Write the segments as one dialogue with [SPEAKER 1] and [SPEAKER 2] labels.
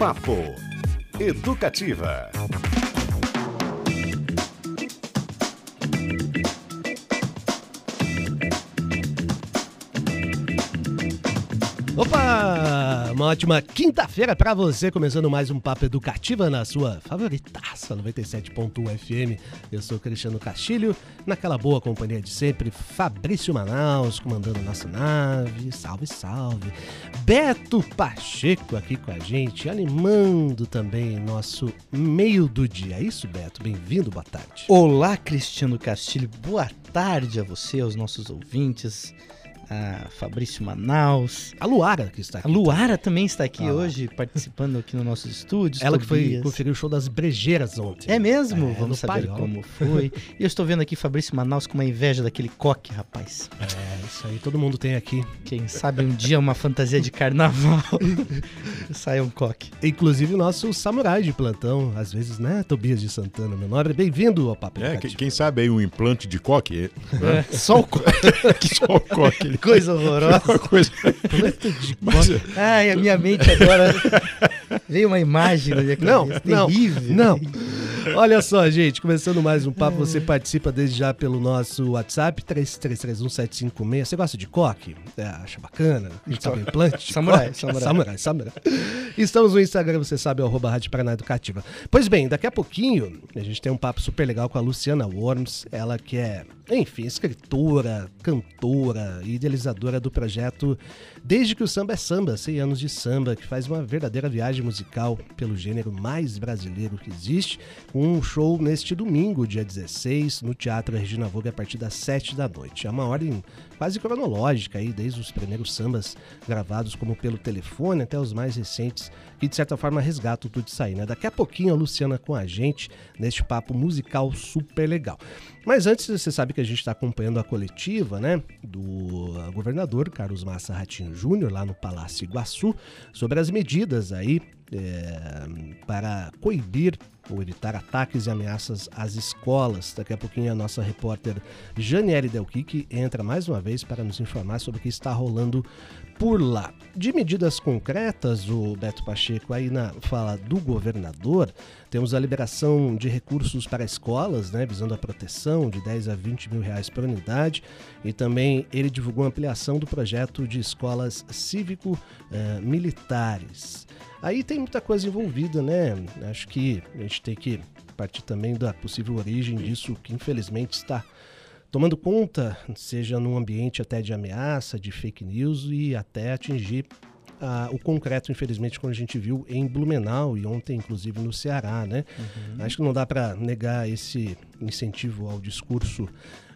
[SPEAKER 1] Papo Educativa.
[SPEAKER 2] Opa! Uma ótima quinta-feira para você, começando mais um Papo Educativa na sua favoritaça 97.1 FM. Eu sou Cristiano Castilho, naquela boa companhia de sempre, Fabrício Manaus, comandando nossa nave. Salve, salve! Beto Pacheco aqui com a gente, animando também nosso meio do dia. É isso, Beto? Bem-vindo, boa tarde.
[SPEAKER 3] Olá, Cristiano Castilho, boa tarde a você, aos nossos ouvintes a Fabrício Manaus.
[SPEAKER 2] A Luara que está aqui.
[SPEAKER 3] A Luara também está aqui ah. hoje, participando aqui no nossos estúdios.
[SPEAKER 2] Ela que foi conferir o show das Brejeiras ontem.
[SPEAKER 3] É mesmo? É, Vamos saber Paiol. como foi. e eu estou vendo aqui Fabrício Manaus com uma inveja daquele coque, rapaz.
[SPEAKER 2] É, isso aí todo mundo tem aqui.
[SPEAKER 3] Quem sabe um dia uma fantasia de carnaval saia um coque.
[SPEAKER 2] Inclusive o nosso samurai de plantão, às vezes, né? Tobias de Santana, meu nome. Bem-vindo ao Papo
[SPEAKER 4] É, quem sabe aí um implante de coque.
[SPEAKER 3] Né? É, só o coque.
[SPEAKER 2] só o coque
[SPEAKER 3] coisa horrorosa. Uma coisa... Mas... Ai, a minha mente agora veio uma imagem na minha
[SPEAKER 2] cabeça. Não, terrível. Não, não. Olha só, gente, começando mais um papo, você participa desde já pelo nosso WhatsApp, 3331 Você gosta de coque? É, acha bacana? A gente sabe implante?
[SPEAKER 3] Samurai, samurai.
[SPEAKER 2] Samurai, samurai. Estamos no Instagram, você sabe, arroba Rádio Paraná Educativa. Pois bem, daqui a pouquinho a gente tem um papo super legal com a Luciana Worms, ela que é, enfim, escritora, cantora e idealizadora do projeto Desde que o Samba é Samba, 100 anos de samba, que faz uma verdadeira viagem musical pelo gênero mais brasileiro que existe, um show neste domingo, dia 16, no Teatro Regina Vogue, a partir das 7 da noite. É uma ordem quase cronológica aí, desde os primeiros sambas gravados como pelo telefone até os mais recentes, que de certa forma resgatam tudo isso aí, né? Daqui a pouquinho a Luciana com a gente neste papo musical super legal. Mas antes, você sabe que a gente está acompanhando a coletiva, né, do governador Carlos Massa Ratinho Júnior, lá no Palácio Iguaçu, sobre as medidas aí é, para coibir ou evitar ataques e ameaças às escolas. Daqui a pouquinho a nossa repórter Janiele Delquique entra mais uma vez para nos informar sobre o que está rolando por lá. De medidas concretas, o Beto Pacheco aí na fala do governador, temos a liberação de recursos para escolas, né, visando a proteção de 10 a 20 mil reais por unidade, e também ele divulgou a ampliação do projeto de escolas cívico-militares. Eh, Aí tem muita coisa envolvida, né? Acho que a gente tem que partir também da possível origem disso, que infelizmente está tomando conta, seja num ambiente até de ameaça, de fake news e até atingir ah, o concreto, infelizmente, quando a gente viu em Blumenau e ontem, inclusive, no Ceará, né? Uhum. Acho que não dá para negar esse incentivo ao discurso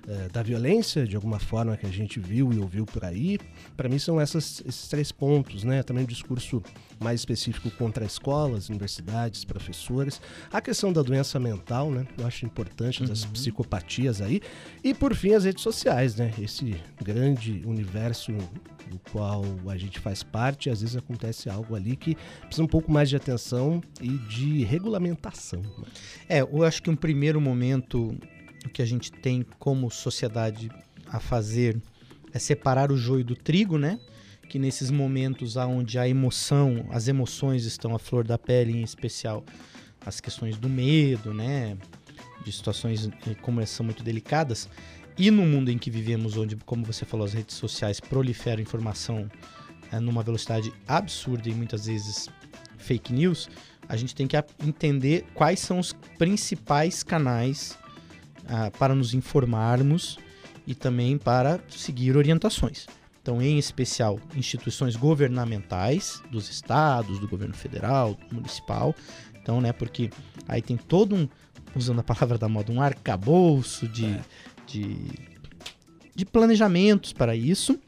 [SPEAKER 2] é, da violência, de alguma forma, que a gente viu e ouviu por aí. Para mim, são essas, esses três pontos, né? Também o discurso mais específico contra escolas, universidades, professores. A questão da doença mental, né? Eu acho importante, uhum. das psicopatias aí. E, por fim, as redes sociais, né? Esse grande universo do qual a gente faz parte, às vezes acontece algo ali que precisa um pouco mais de atenção e de regulamentação. Né?
[SPEAKER 3] É, eu acho que um primeiro momento o que a gente tem como sociedade a fazer é separar o joio do trigo, né? Que nesses momentos onde a emoção, as emoções estão à flor da pele, em especial as questões do medo, né? De situações eh, como essas são muito delicadas. E no mundo em que vivemos, onde, como você falou, as redes sociais proliferam informação é, numa velocidade absurda e muitas vezes fake news, a gente tem que entender quais são os principais canais ah, para nos informarmos e também para seguir orientações. Então, em especial, instituições governamentais dos estados, do governo federal, municipal. Então, né, porque aí tem todo um, usando a palavra da moda, um arcabouço de, é. de, de planejamentos para isso.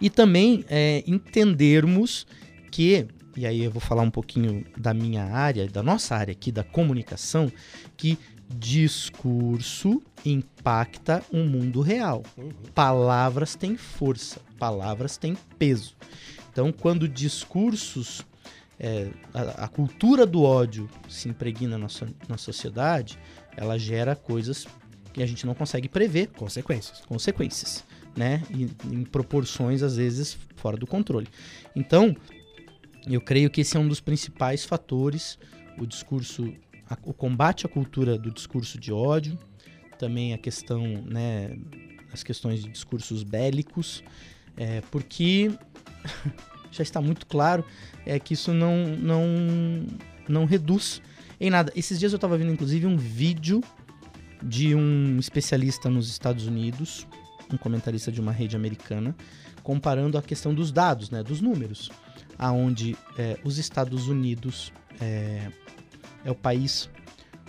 [SPEAKER 3] E também é, entendermos que, e aí eu vou falar um pouquinho da minha área, da nossa área aqui, da comunicação, que discurso impacta o um mundo real. Uhum. Palavras têm força, palavras têm peso. Então, quando discursos, é, a, a, cultura do ódio se impregna na, na sociedade, ela gera coisas que a gente não consegue prever.
[SPEAKER 2] Consequências.
[SPEAKER 3] Consequências, né? E, em proporções, às vezes, fora do controle. Então, Eu creio que esse é um dos principais fatores, o discurso, a, o combate à cultura do discurso de ódio, também a questão, né, as questões de discursos bélicos, é, porque já está muito claro é que isso não, não, não reduz em nada. Esses dias eu estava vendo, inclusive, um vídeo de um especialista nos Estados Unidos, um comentarista de uma rede americana, comparando a questão dos dados, né, dos números, aonde é, os Estados Unidos é, é o país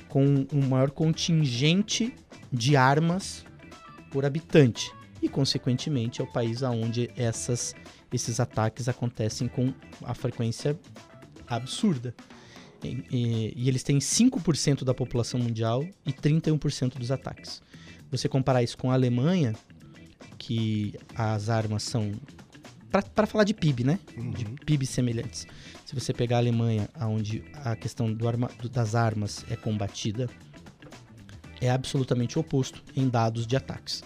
[SPEAKER 3] com o maior contingente de armas por habitante e, consequentemente, é o país onde essas, esses ataques acontecem com a frequência absurda. E, e, e eles têm 5% da população mundial e 31% dos ataques. Você comparar isso com a Alemanha, que as armas são. Para falar de PIB, né? Uhum. De PIB semelhantes. Se você pegar a Alemanha, onde a questão do arma, das armas é combatida, é absolutamente oposto em dados de ataques.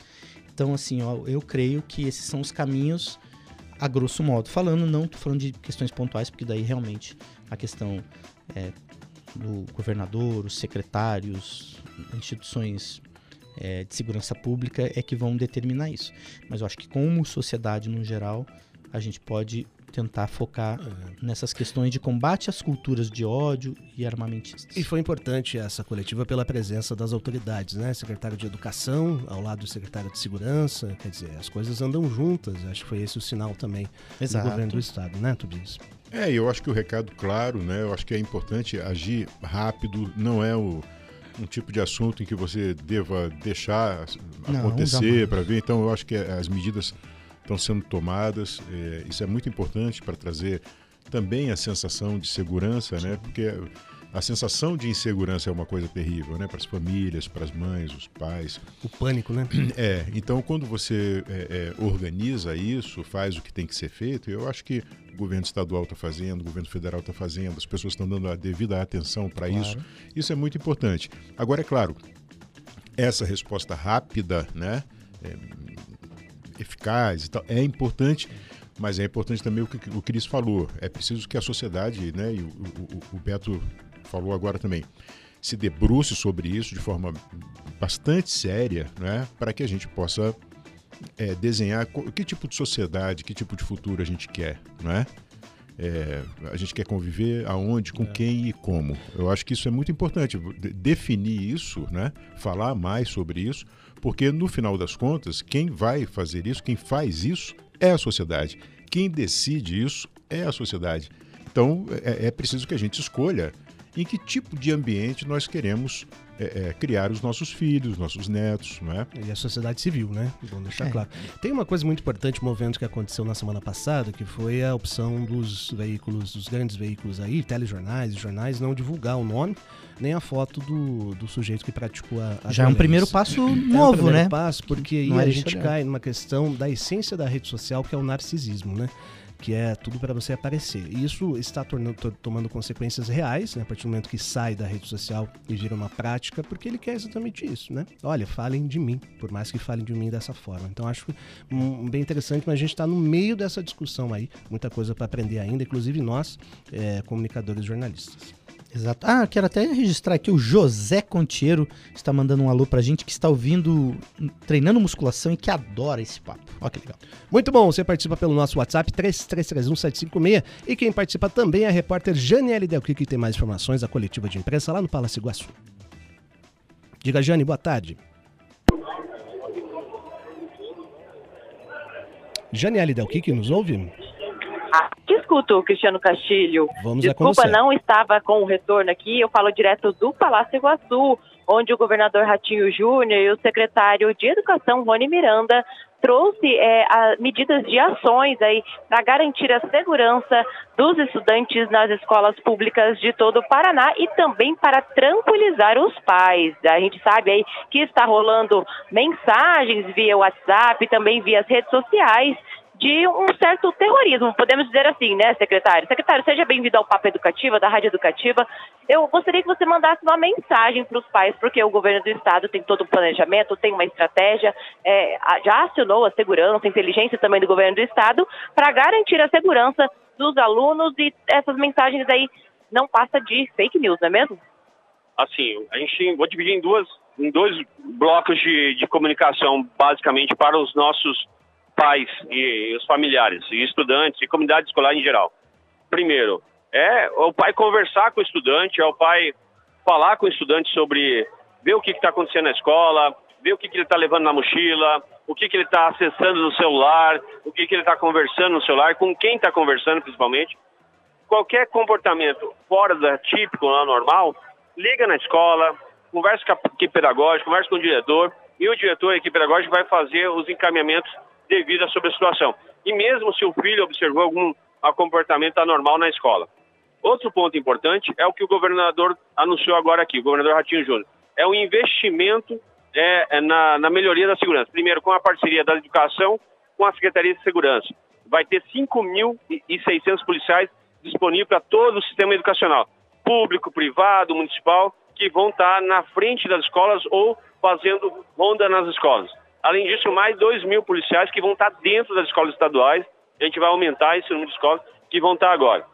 [SPEAKER 3] Então, assim, ó, eu creio que esses são os caminhos, a grosso modo. Falando, não tô falando de questões pontuais, porque daí realmente a questão é, do governador, os secretários, instituições é, de segurança pública é que vão determinar isso. Mas eu acho que como sociedade no geral, a gente pode tentar focar é. nessas questões de combate às culturas de ódio e armamentistas.
[SPEAKER 2] E foi importante essa coletiva pela presença das autoridades, né? Secretário de Educação ao lado do secretário de Segurança, quer dizer, as coisas andam juntas. Acho que foi esse o sinal também Exato. do governo do estado, né, Tobias?
[SPEAKER 4] É, eu acho que o recado claro, né? Eu acho que é importante agir rápido, não é o um tipo de assunto em que você deva deixar acontecer para ver. Então, eu acho que as medidas estão sendo tomadas. É, isso é muito importante para trazer também a sensação de segurança, né? Porque a sensação de insegurança é uma coisa terrível, né? Para as famílias, para as mães, os pais.
[SPEAKER 2] O pânico, né?
[SPEAKER 4] É. Então, quando você é, é, organiza isso, faz o que tem que ser feito, eu acho que o governo estadual está fazendo, o governo federal está fazendo, as pessoas estão dando a devida atenção para claro. isso. Isso é muito importante. Agora, é claro, essa resposta rápida, né? É, eficaz e tal, é importante mas é importante também o que o Cris falou. É preciso que a sociedade, né, e o, o, o Beto falou agora também, se debruce sobre isso de forma bastante séria, né, para que a gente possa é, desenhar que tipo de sociedade, que tipo de futuro a gente quer, não é? É, a gente quer conviver aonde, com é. quem e como. Eu acho que isso é muito importante, definir isso, né? falar mais sobre isso, porque no final das contas, quem vai fazer isso, quem faz isso, é a sociedade. Quem decide isso é a sociedade. Então é, é preciso que a gente escolha em que tipo de ambiente nós queremos é, é, criar os nossos filhos, nossos netos, não é?
[SPEAKER 2] E a sociedade civil, né? Vamos deixar é. claro. Tem uma coisa muito importante, um movimento que aconteceu na semana passada, que foi a opção dos veículos, dos grandes veículos aí, telejornais, jornais, não divulgar o nome nem a foto do, do sujeito que praticou a, a
[SPEAKER 3] Já é um primeiro passo novo, é um primeiro
[SPEAKER 2] né? passo, porque aí a gente cai numa questão da essência da rede social, que é o narcisismo, né? Que é tudo para você aparecer. E isso está tornando, tomando consequências reais, né, a partir do momento que sai da rede social e vira uma prática, porque ele quer exatamente isso, né? Olha, falem de mim, por mais que falem de mim dessa forma. Então acho bem interessante, mas a gente está no meio dessa discussão aí, muita coisa para aprender ainda, inclusive nós, é, comunicadores jornalistas.
[SPEAKER 3] Exato. Ah, quero até registrar aqui o José Contiero está mandando um alô pra gente que está ouvindo, treinando musculação e que adora esse papo. Olha que legal.
[SPEAKER 2] Muito bom, você participa pelo nosso WhatsApp 3331 e quem participa também é a repórter Janiele Delqui, que tem mais informações da coletiva de imprensa lá no Palácio Iguaçu. Diga, Jane, boa tarde. Janiele Delqui, que nos ouve?
[SPEAKER 5] Escuto, Cristiano Castilho.
[SPEAKER 2] Vamos
[SPEAKER 5] Desculpa, não estava com o retorno aqui. Eu falo direto do Palácio Iguaçu, onde o governador Ratinho Júnior e o secretário de Educação, Rony Miranda, trouxe é, a, medidas de ações aí para garantir a segurança dos estudantes nas escolas públicas de todo o Paraná e também para tranquilizar os pais. A gente sabe aí que está rolando mensagens via WhatsApp, também via as redes sociais de um certo terrorismo, podemos dizer assim, né, secretário? Secretário, seja bem-vindo ao Papo Educativa, da Rádio Educativa. Eu gostaria que você mandasse uma mensagem para os pais, porque o governo do estado tem todo um planejamento, tem uma estratégia, é, já acionou a segurança, a inteligência também do governo do estado, para garantir a segurança dos alunos e essas mensagens aí não passa de fake news, não é mesmo?
[SPEAKER 6] Assim, a gente vou dividir em duas, em dois blocos de, de comunicação, basicamente para os nossos pais e os familiares, e estudantes e comunidade escolar em geral. Primeiro, é o pai conversar com o estudante, é o pai falar com o estudante sobre ver o que está acontecendo na escola, ver o que, que ele está levando na mochila, o que, que ele está acessando no celular, o que, que ele está conversando no celular, com quem está conversando principalmente. Qualquer comportamento fora da típico, não normal, liga na escola, conversa com a equipe pedagógica, conversa com o diretor, e o diretor e a equipe pedagógica vai fazer os encaminhamentos devidos sobre a situação. E mesmo se o filho observou algum comportamento anormal na escola. Outro ponto importante é o que o governador anunciou agora aqui, o governador Ratinho Júnior. É o investimento é, é na, na, melhoria da segurança. Primeiro, com a parceria da educação com a Secretaria de Segurança. Vai ter 5.600 policiais disponíveis para todo o sistema educacional, público, privado, municipal, que vão estar na frente das escolas ou fazendo ronda nas escolas. Além disso, mais 2 mil policiais que vão estar dentro das escolas estaduais. A gente vai aumentar esse número de escolas que vão estar agora.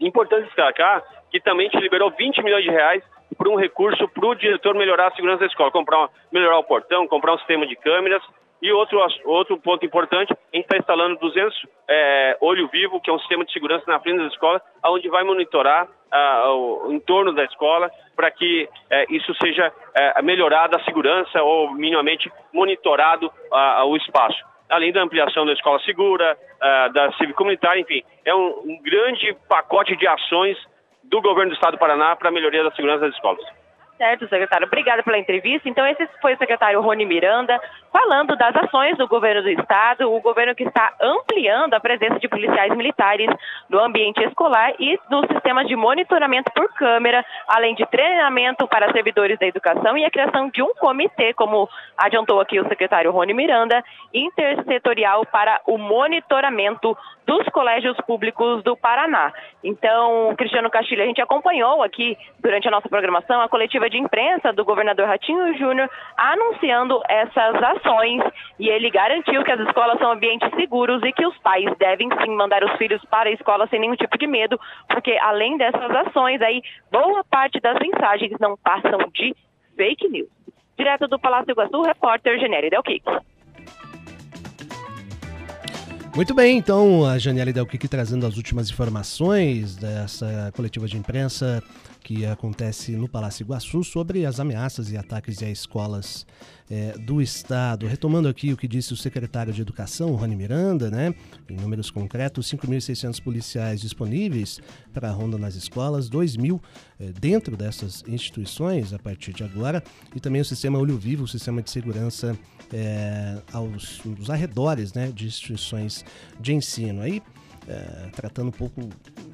[SPEAKER 6] Importante destacar que também te liberou 20 milhões de reais para um recurso para o diretor melhorar a segurança da escola, comprar, melhorar o portão, comprar um sistema de câmeras. E outro, outro ponto importante, a gente está instalando 200 é, olho vivo, que é um sistema de segurança na frente da escola, onde vai monitorar ah, o entorno da escola para que é, isso seja é, melhorado a segurança ou minimamente monitorado o espaço. Além da ampliação da escola segura, da civil comunitária, enfim, é um, um grande pacote de ações do governo do estado do Paraná para a melhoria da segurança das escolas.
[SPEAKER 5] Certo, secretário. Obrigada pela entrevista. Então, esse foi o secretário Rony Miranda falando das ações do governo do estado, o governo que está ampliando a presença de policiais militares no ambiente escolar e no sistema de monitoramento por câmera, além de treinamento para servidores da educação e a criação de um comitê, como adiantou aqui o secretário Rony Miranda, intersetorial para o monitoramento dos colégios públicos do Paraná. Então, Cristiano Castilho, a gente acompanhou aqui durante a nossa programação a coletiva de imprensa do governador Ratinho Júnior anunciando essas ações e ele garantiu que as escolas são ambientes seguros e que os pais devem sim mandar os filhos para a escola sem nenhum tipo de medo, porque além dessas ações aí, boa parte das mensagens não passam de fake news. Direto do Palácio Iguaçu, repórter Genere Del Kik.
[SPEAKER 2] Muito bem, então a Janiele Delquique trazendo as últimas informações dessa coletiva de imprensa que acontece no Palácio Iguaçu sobre as ameaças e ataques a escolas é, do Estado. Retomando aqui o que disse o secretário de Educação, Rony Miranda, né? Em números concretos, 5.600 policiais disponíveis para a ronda nas escolas, 2 mil é, dentro dessas instituições a partir de agora, e também o sistema Olho Vivo, o sistema de segurança é, aos, aos arredores né, de instituições de ensino. Aí é, tratando um pouco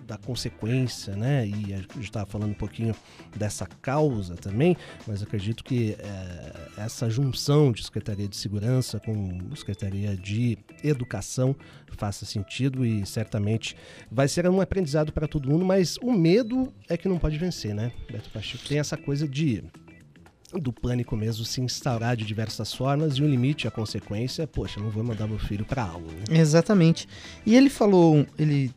[SPEAKER 2] da consequência, né? E a gente estava falando um pouquinho dessa causa também, mas acredito que é, essa junção de Secretaria de Segurança com Secretaria de Educação faça sentido e certamente vai ser um aprendizado para todo mundo, mas o medo é que não pode vencer, né? Beto Pacheco tem essa coisa de do pânico mesmo se instaurar de diversas formas e o limite, a consequência, poxa, não vou mandar meu filho para aula. Né?
[SPEAKER 3] Exatamente. E ele falou, ele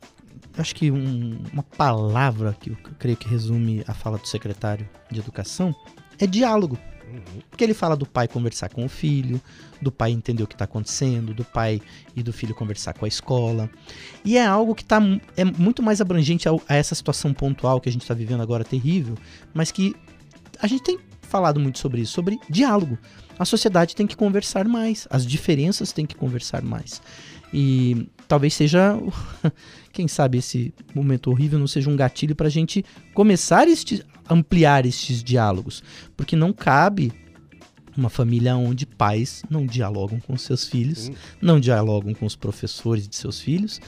[SPEAKER 3] acho que um, uma palavra que eu creio que resume a fala do secretário de educação é diálogo. Uhum. Porque ele fala do pai conversar com o filho, do pai entender o que está acontecendo, do pai e do filho conversar com a escola. E é algo que tá, é muito mais abrangente a, a essa situação pontual que a gente está vivendo agora terrível, mas que a gente tem falado muito sobre isso, sobre diálogo. A sociedade tem que conversar mais, as diferenças têm que conversar mais. E talvez seja, quem sabe esse momento horrível não seja um gatilho para a gente começar a ampliar estes diálogos, porque não cabe uma família onde pais não dialogam com seus filhos, Sim. não dialogam com os professores de seus filhos,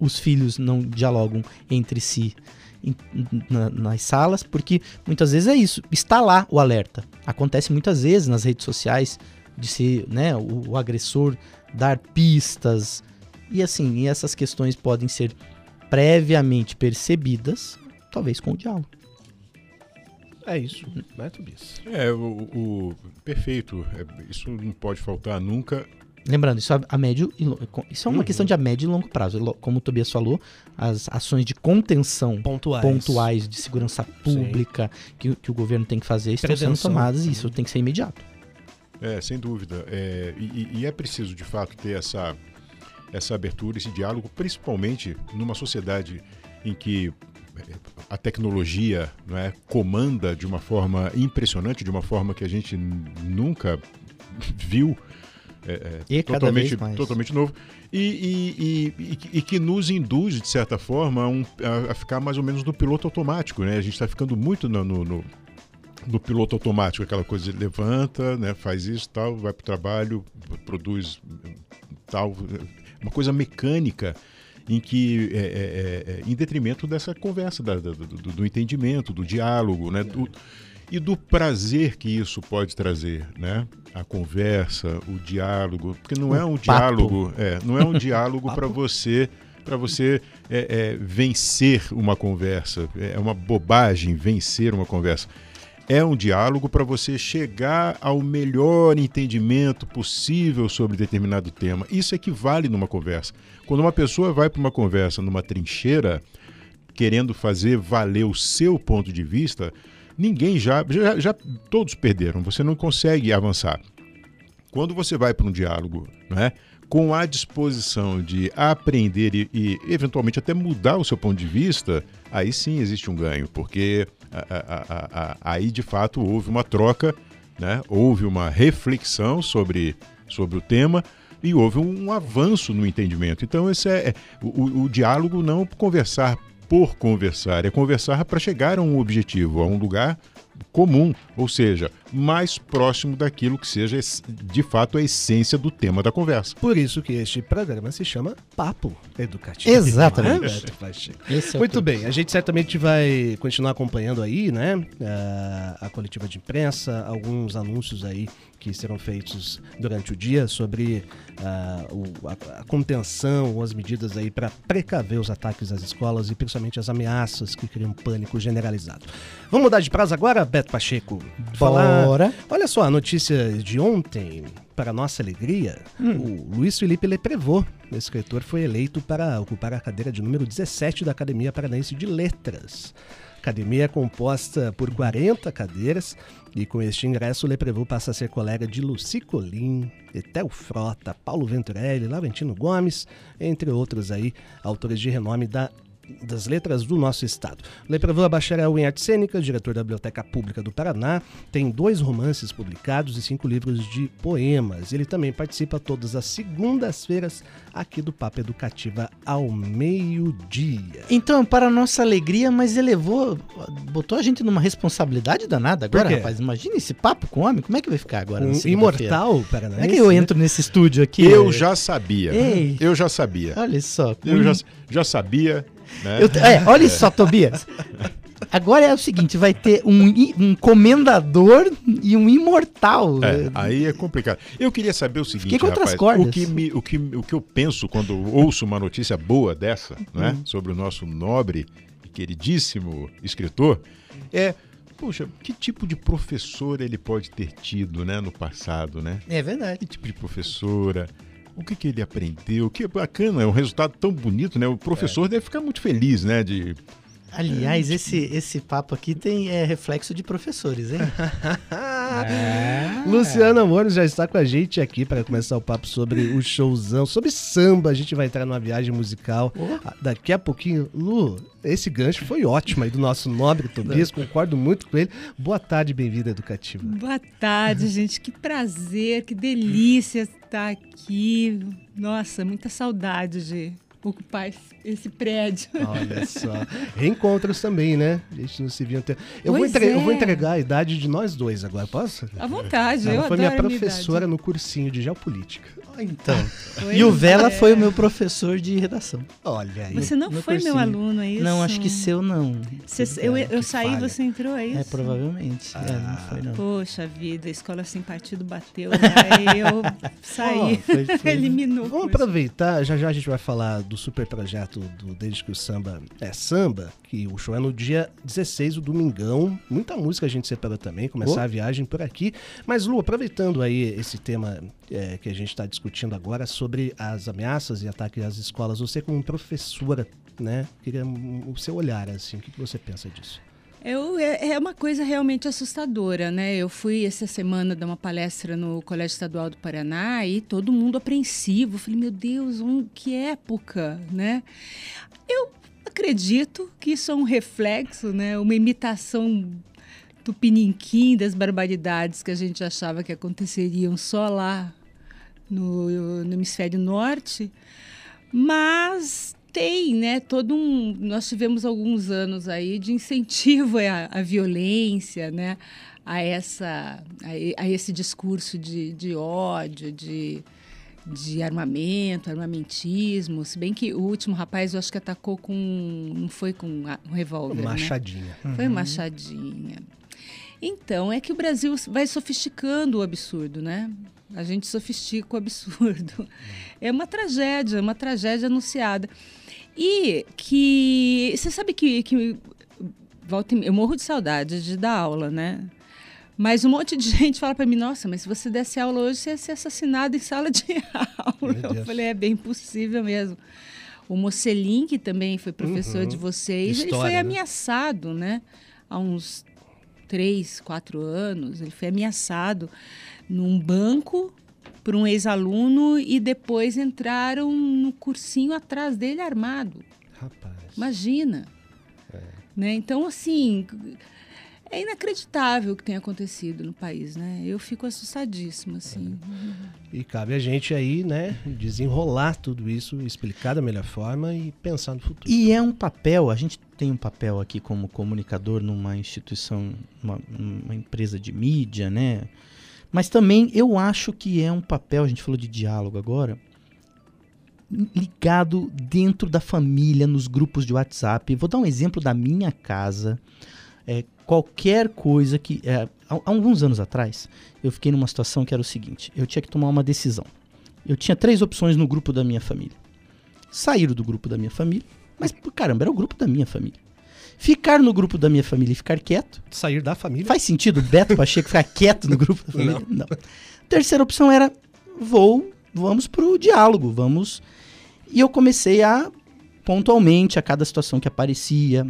[SPEAKER 3] os filhos não dialogam entre si na, nas salas, porque muitas vezes é isso, está lá o alerta. Acontece muitas vezes nas redes sociais de ser né, o, o agressor dar pistas, E assim, e essas questões podem ser previamente percebidas, talvez com o diálogo.
[SPEAKER 2] É isso, né, Tobias?
[SPEAKER 4] É, o, o- perfeito. É, isso não pode faltar nunca.
[SPEAKER 3] Lembrando, isso a, a médio e isso é uma
[SPEAKER 2] Uhum.
[SPEAKER 3] questão de a médio e longo prazo. Como o Tobias falou, as ações de contenção
[SPEAKER 2] Pontuais.
[SPEAKER 3] pontuais de segurança pública que, que o governo tem que fazer estão sendo
[SPEAKER 2] Prevenção.
[SPEAKER 3] tomadas e isso tem que ser imediato.
[SPEAKER 4] É, sem dúvida. É, e, e- é preciso, de fato, ter essa, essa abertura, esse diálogo, principalmente numa sociedade em que é, a tecnologia não é, comanda de uma forma impressionante, de uma forma que a gente nunca viu. É, é,
[SPEAKER 3] E
[SPEAKER 4] totalmente, totalmente novo. E, e- e- e que- nos induz, de certa forma, a, um- a- a ficar mais ou menos no piloto automático. Né? A gente está ficando muito no- no- no, no piloto automático, aquela coisa de levanta, né, faz isso, tal, vai para o trabalho, produz tal, uma coisa mecânica em que é, é, é, é, em detrimento dessa conversa, da- da- do, do- do entendimento, do diálogo, né, do- e do prazer que isso pode trazer, né? A conversa, o diálogo, porque não
[SPEAKER 3] O
[SPEAKER 4] é um
[SPEAKER 3] papo.
[SPEAKER 4] diálogo, é, não é um diálogo para você para você é, é, vencer uma conversa. É uma bobagem vencer uma conversa. É um diálogo para você chegar ao melhor entendimento possível sobre determinado tema. Isso equivale numa conversa. Quando uma pessoa vai para uma conversa numa trincheira, querendo fazer valer o seu ponto de vista, ninguém já, já, já todos perderam. Você não consegue avançar. Quando você vai para um diálogo, né, com a disposição de aprender e, e, eventualmente até mudar o seu ponto de vista, aí sim existe um ganho, porque a- a- a- aí de fato houve uma troca, né, houve uma reflexão sobre, sobre o tema e houve um avanço no entendimento. Então esse é, é o- o diálogo não conversar por conversar, é conversar para chegar a um objetivo, a um lugar comum, ou seja, mais próximo daquilo que seja de fato a essência do tema da conversa.
[SPEAKER 2] Por isso que este programa se chama Papo Educativo.
[SPEAKER 3] Exatamente.
[SPEAKER 2] É,
[SPEAKER 3] é
[SPEAKER 2] Muito bem, a gente certamente vai continuar acompanhando aí, né, a, a coletiva de imprensa, alguns anúncios aí que serão feitos durante o dia sobre ah, o- a, a contenção ou as medidas aí para precaver os ataques às escolas e principalmente as ameaças que criam pânico generalizado. Vamos mudar de prazo agora, Beto Pacheco?
[SPEAKER 3] Bora.
[SPEAKER 2] Olha só, a notícia de ontem, para nossa alegria, o Luiz Felipe Leprevô, escritor, foi eleito para ocupar a cadeira de número 17 da Academia Paranaense de Letras. A academia é composta por 40 cadeiras e com este ingresso o Leprevô passa a ser colega de Luci Colim, Etel Frota, Paulo Venturelli, Laurentino Gomes, entre outros aí, autores de renome da das letras do nosso estado. Leprevô é bacharel em arte cênica, diretor da Biblioteca Pública do Paraná, tem dois romances publicados e cinco livros de poemas. Ele também participa todas as segundas-feiras aqui do Papo Educativa ao meio-dia.
[SPEAKER 3] Então, para nossa alegria, mas elevou, botou a gente numa responsabilidade danada agora, rapaz. Imagina esse papo com homem, como é que vai ficar agora?
[SPEAKER 2] Um imortal paranaense.
[SPEAKER 3] Como é que eu
[SPEAKER 2] né?
[SPEAKER 3] entro nesse estúdio aqui?
[SPEAKER 4] Eu já sabia.
[SPEAKER 3] Ei.
[SPEAKER 4] Eu já sabia.
[SPEAKER 3] Olha só.
[SPEAKER 4] Eu
[SPEAKER 3] um-
[SPEAKER 4] já, já sabia. Né?
[SPEAKER 3] eu- é, olha só, Tobias. Agora é o seguinte, vai ter um, um comendador e um imortal.
[SPEAKER 4] É, aí é complicado. Eu queria saber o seguinte, rapaz,
[SPEAKER 3] cordas.
[SPEAKER 4] o que, me- o, que, o que eu penso quando ouço uma notícia boa dessa, né,
[SPEAKER 3] Uhum.
[SPEAKER 4] sobre o nosso nobre e queridíssimo escritor, é, puxa, que tipo de professor ele pode ter tido, né, no passado, né?
[SPEAKER 3] É verdade.
[SPEAKER 4] Que tipo de professora? O que, que ele aprendeu? Que bacana, é um resultado tão bonito, né? O professor deve ficar muito feliz, né? De,
[SPEAKER 3] Aliás, esse, esse papo aqui tem é, reflexo de professores, hein?
[SPEAKER 2] Luciana Moros já está com a gente aqui para começar o papo sobre o showzão, sobre samba. A gente vai entrar numa viagem musical Ah, daqui a pouquinho. Lu, esse gancho foi ótimo aí do nosso nobre Tobias, concordo muito com ele. Boa tarde, bem-vinda Educativa.
[SPEAKER 7] Boa tarde, gente. Que prazer, que delícia estar aqui. Nossa, muita saudade de ocupar esse, esse prédio.
[SPEAKER 2] Olha só. Reencontros também, né? A gente não se via até. Eu, vou, entre- eu vou
[SPEAKER 7] é.
[SPEAKER 2] entregar a idade de nós dois agora, posso?
[SPEAKER 7] À vontade, eu
[SPEAKER 2] Ela foi
[SPEAKER 7] adoro
[SPEAKER 2] minha
[SPEAKER 7] minha
[SPEAKER 2] professora
[SPEAKER 7] idade.
[SPEAKER 2] no cursinho de geopolítica.
[SPEAKER 3] Então.
[SPEAKER 7] Pois
[SPEAKER 3] E o Vela
[SPEAKER 7] é.
[SPEAKER 3] foi o meu professor de redação.
[SPEAKER 2] Olha aí.
[SPEAKER 7] Você não
[SPEAKER 3] no
[SPEAKER 7] foi meu
[SPEAKER 3] cursinho.
[SPEAKER 7] aluno, é isso?
[SPEAKER 3] Não, acho que seu não.
[SPEAKER 7] Você- eu eu saí,
[SPEAKER 2] falha.
[SPEAKER 7] você entrou, é isso?
[SPEAKER 3] É, provavelmente. É,
[SPEAKER 2] Ah.
[SPEAKER 3] não foi não.
[SPEAKER 7] Poxa vida, a escola sem partido bateu, né? Aí eu saí,
[SPEAKER 3] Ó, foi- foi-
[SPEAKER 7] eliminou.
[SPEAKER 2] Vamos aproveitar, já já a gente vai falar do super projeto do Desde que o Samba é Samba, que o show é no dia 16, o domingão. Muita música a gente separou também, começar
[SPEAKER 3] Oh.
[SPEAKER 2] a viagem por aqui. Mas, Lu, aproveitando aí esse tema é, que a gente está discutindo agora sobre as ameaças e ataques às escolas, você como professora, né? Queria o seu olhar, assim, o que você pensa disso?
[SPEAKER 7] Eu, é, é uma coisa realmente assustadora, né? Eu fui essa semana dar uma palestra no Colégio Estadual do Paraná e todo mundo apreensivo. Eu falei, meu Deus, um, que época, né? Eu acredito que isso é um reflexo, né? Uma imitação do pininquim das barbaridades que a gente achava que aconteceriam só lá no, no hemisfério norte. Mas tem, né, todo um... Nós tivemos alguns anos aí de incentivo à, à violência, né, a, essa, a, a esse discurso de, de ódio, de, de armamento, armamentismo. Se bem que o último rapaz, eu acho que atacou com... Não foi com um revólver, né?
[SPEAKER 2] Machadinha.
[SPEAKER 7] Foi machadinha. Então, é que o Brasil vai sofisticando o absurdo, né? A gente sofistica o absurdo. É uma tragédia, uma tragédia anunciada. E que. Você sabe que. que volta eu morro de saudade de dar aula, né? Mas um monte de gente fala para mim: nossa, mas se você desse aula hoje, você ia ser assassinado em sala de aula. Eu falei: é bem possível mesmo. O Mocelin, que também foi professor
[SPEAKER 2] Uhum.
[SPEAKER 7] de vocês, ele
[SPEAKER 2] História,
[SPEAKER 7] foi
[SPEAKER 2] né?
[SPEAKER 7] ameaçado, né? Há uns três, quatro anos. Ele foi ameaçado num banco por um ex-aluno e depois entraram no cursinho atrás dele armado.
[SPEAKER 2] Rapaz.
[SPEAKER 7] Imagina. Né? Então, assim, é inacreditável o que tem acontecido no país, né? Eu fico assustadíssima, assim.
[SPEAKER 2] E cabe a gente aí, né, desenrolar tudo isso, explicar da melhor forma e pensar no futuro.
[SPEAKER 3] E é um papel, a gente tem um papel aqui como comunicador numa instituição, uma, uma empresa de mídia, né? Mas também eu acho que é um papel, a gente falou de diálogo agora, ligado dentro da família, nos grupos de WhatsApp. Vou dar um exemplo da minha casa. É, qualquer coisa que. é, há, há alguns anos atrás, eu fiquei numa situação que era o seguinte: eu tinha que tomar uma decisão. Eu tinha três opções no grupo da minha família. Sair do grupo da minha família, mas caramba, era o grupo da minha família. Ficar no grupo da minha família e ficar quieto.
[SPEAKER 2] Sair da família.
[SPEAKER 3] Faz sentido o Beto Pacheco ficar quieto no grupo da família? Não. Terceira opção era: vou, vamos pro diálogo, vamos. E eu comecei a, pontualmente, a cada situação que aparecia.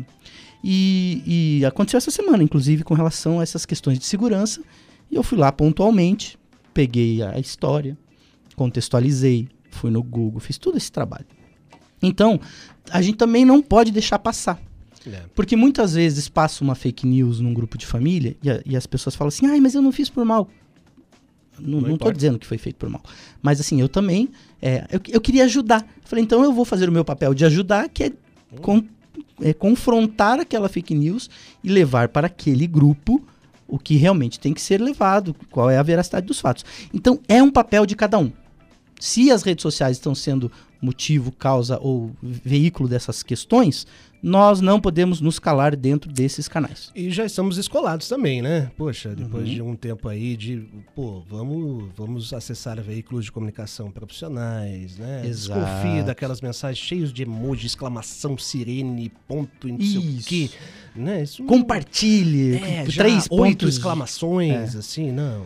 [SPEAKER 3] E, e aconteceu essa semana, inclusive, com relação a essas questões de segurança. E eu fui lá pontualmente, peguei a história, contextualizei, fui no Google, fiz todo esse trabalho. Então, a gente também não pode deixar passar.
[SPEAKER 2] É.
[SPEAKER 3] Porque muitas vezes passa uma fake news num grupo de família e, a- e as pessoas falam assim, ai, mas eu não fiz por mal. Não,
[SPEAKER 2] Não
[SPEAKER 3] não tô dizendo que foi feito por mal. Mas assim, eu também, é, eu, eu queria ajudar. Falei, então eu vou fazer o meu papel de ajudar, que é, con- é confrontar aquela fake news e levar para aquele grupo o que realmente tem que ser levado, qual é a veracidade dos fatos. Então, é um papel de cada um. Se as redes sociais estão sendo motivo, causa ou veículo dessas questões, nós não podemos nos calar dentro desses canais.
[SPEAKER 2] E já estamos escolados também, né? Poxa, depois
[SPEAKER 3] Uhum.
[SPEAKER 2] de um tempo aí de, pô, vamos, vamos acessar veículos de comunicação profissionais, né?
[SPEAKER 3] Exato.
[SPEAKER 2] Desconfie daquelas mensagens cheias de emoji, exclamação, sirene, ponto, não sei o quê. Né? Isso
[SPEAKER 3] Compartilhe,
[SPEAKER 2] é,
[SPEAKER 3] três
[SPEAKER 2] oito
[SPEAKER 3] pontos.
[SPEAKER 2] exclamações, assim, não.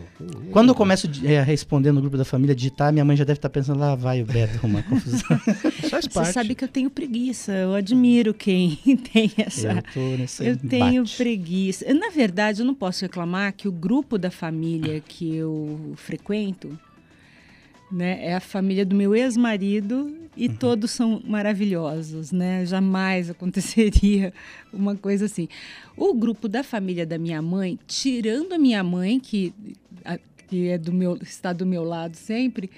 [SPEAKER 3] Quando eu começo é, a responder no grupo da família, digitar, minha mãe já deve estar pensando, lá vai o Beto arrumar confusão.
[SPEAKER 2] Faz
[SPEAKER 7] Você
[SPEAKER 2] parte.
[SPEAKER 7] sabe que eu tenho preguiça, eu admiro quem tem essa.
[SPEAKER 3] eu tô nesse
[SPEAKER 7] Eu tenho preguiça. Na verdade, eu não posso reclamar que o grupo da família que eu frequento né, é a família do meu ex-marido e
[SPEAKER 3] Uhum.
[SPEAKER 7] todos são maravilhosos, né? Jamais aconteceria uma coisa assim. O grupo da família da minha mãe, tirando a minha mãe, que, a- que é do meu, está do meu lado sempre,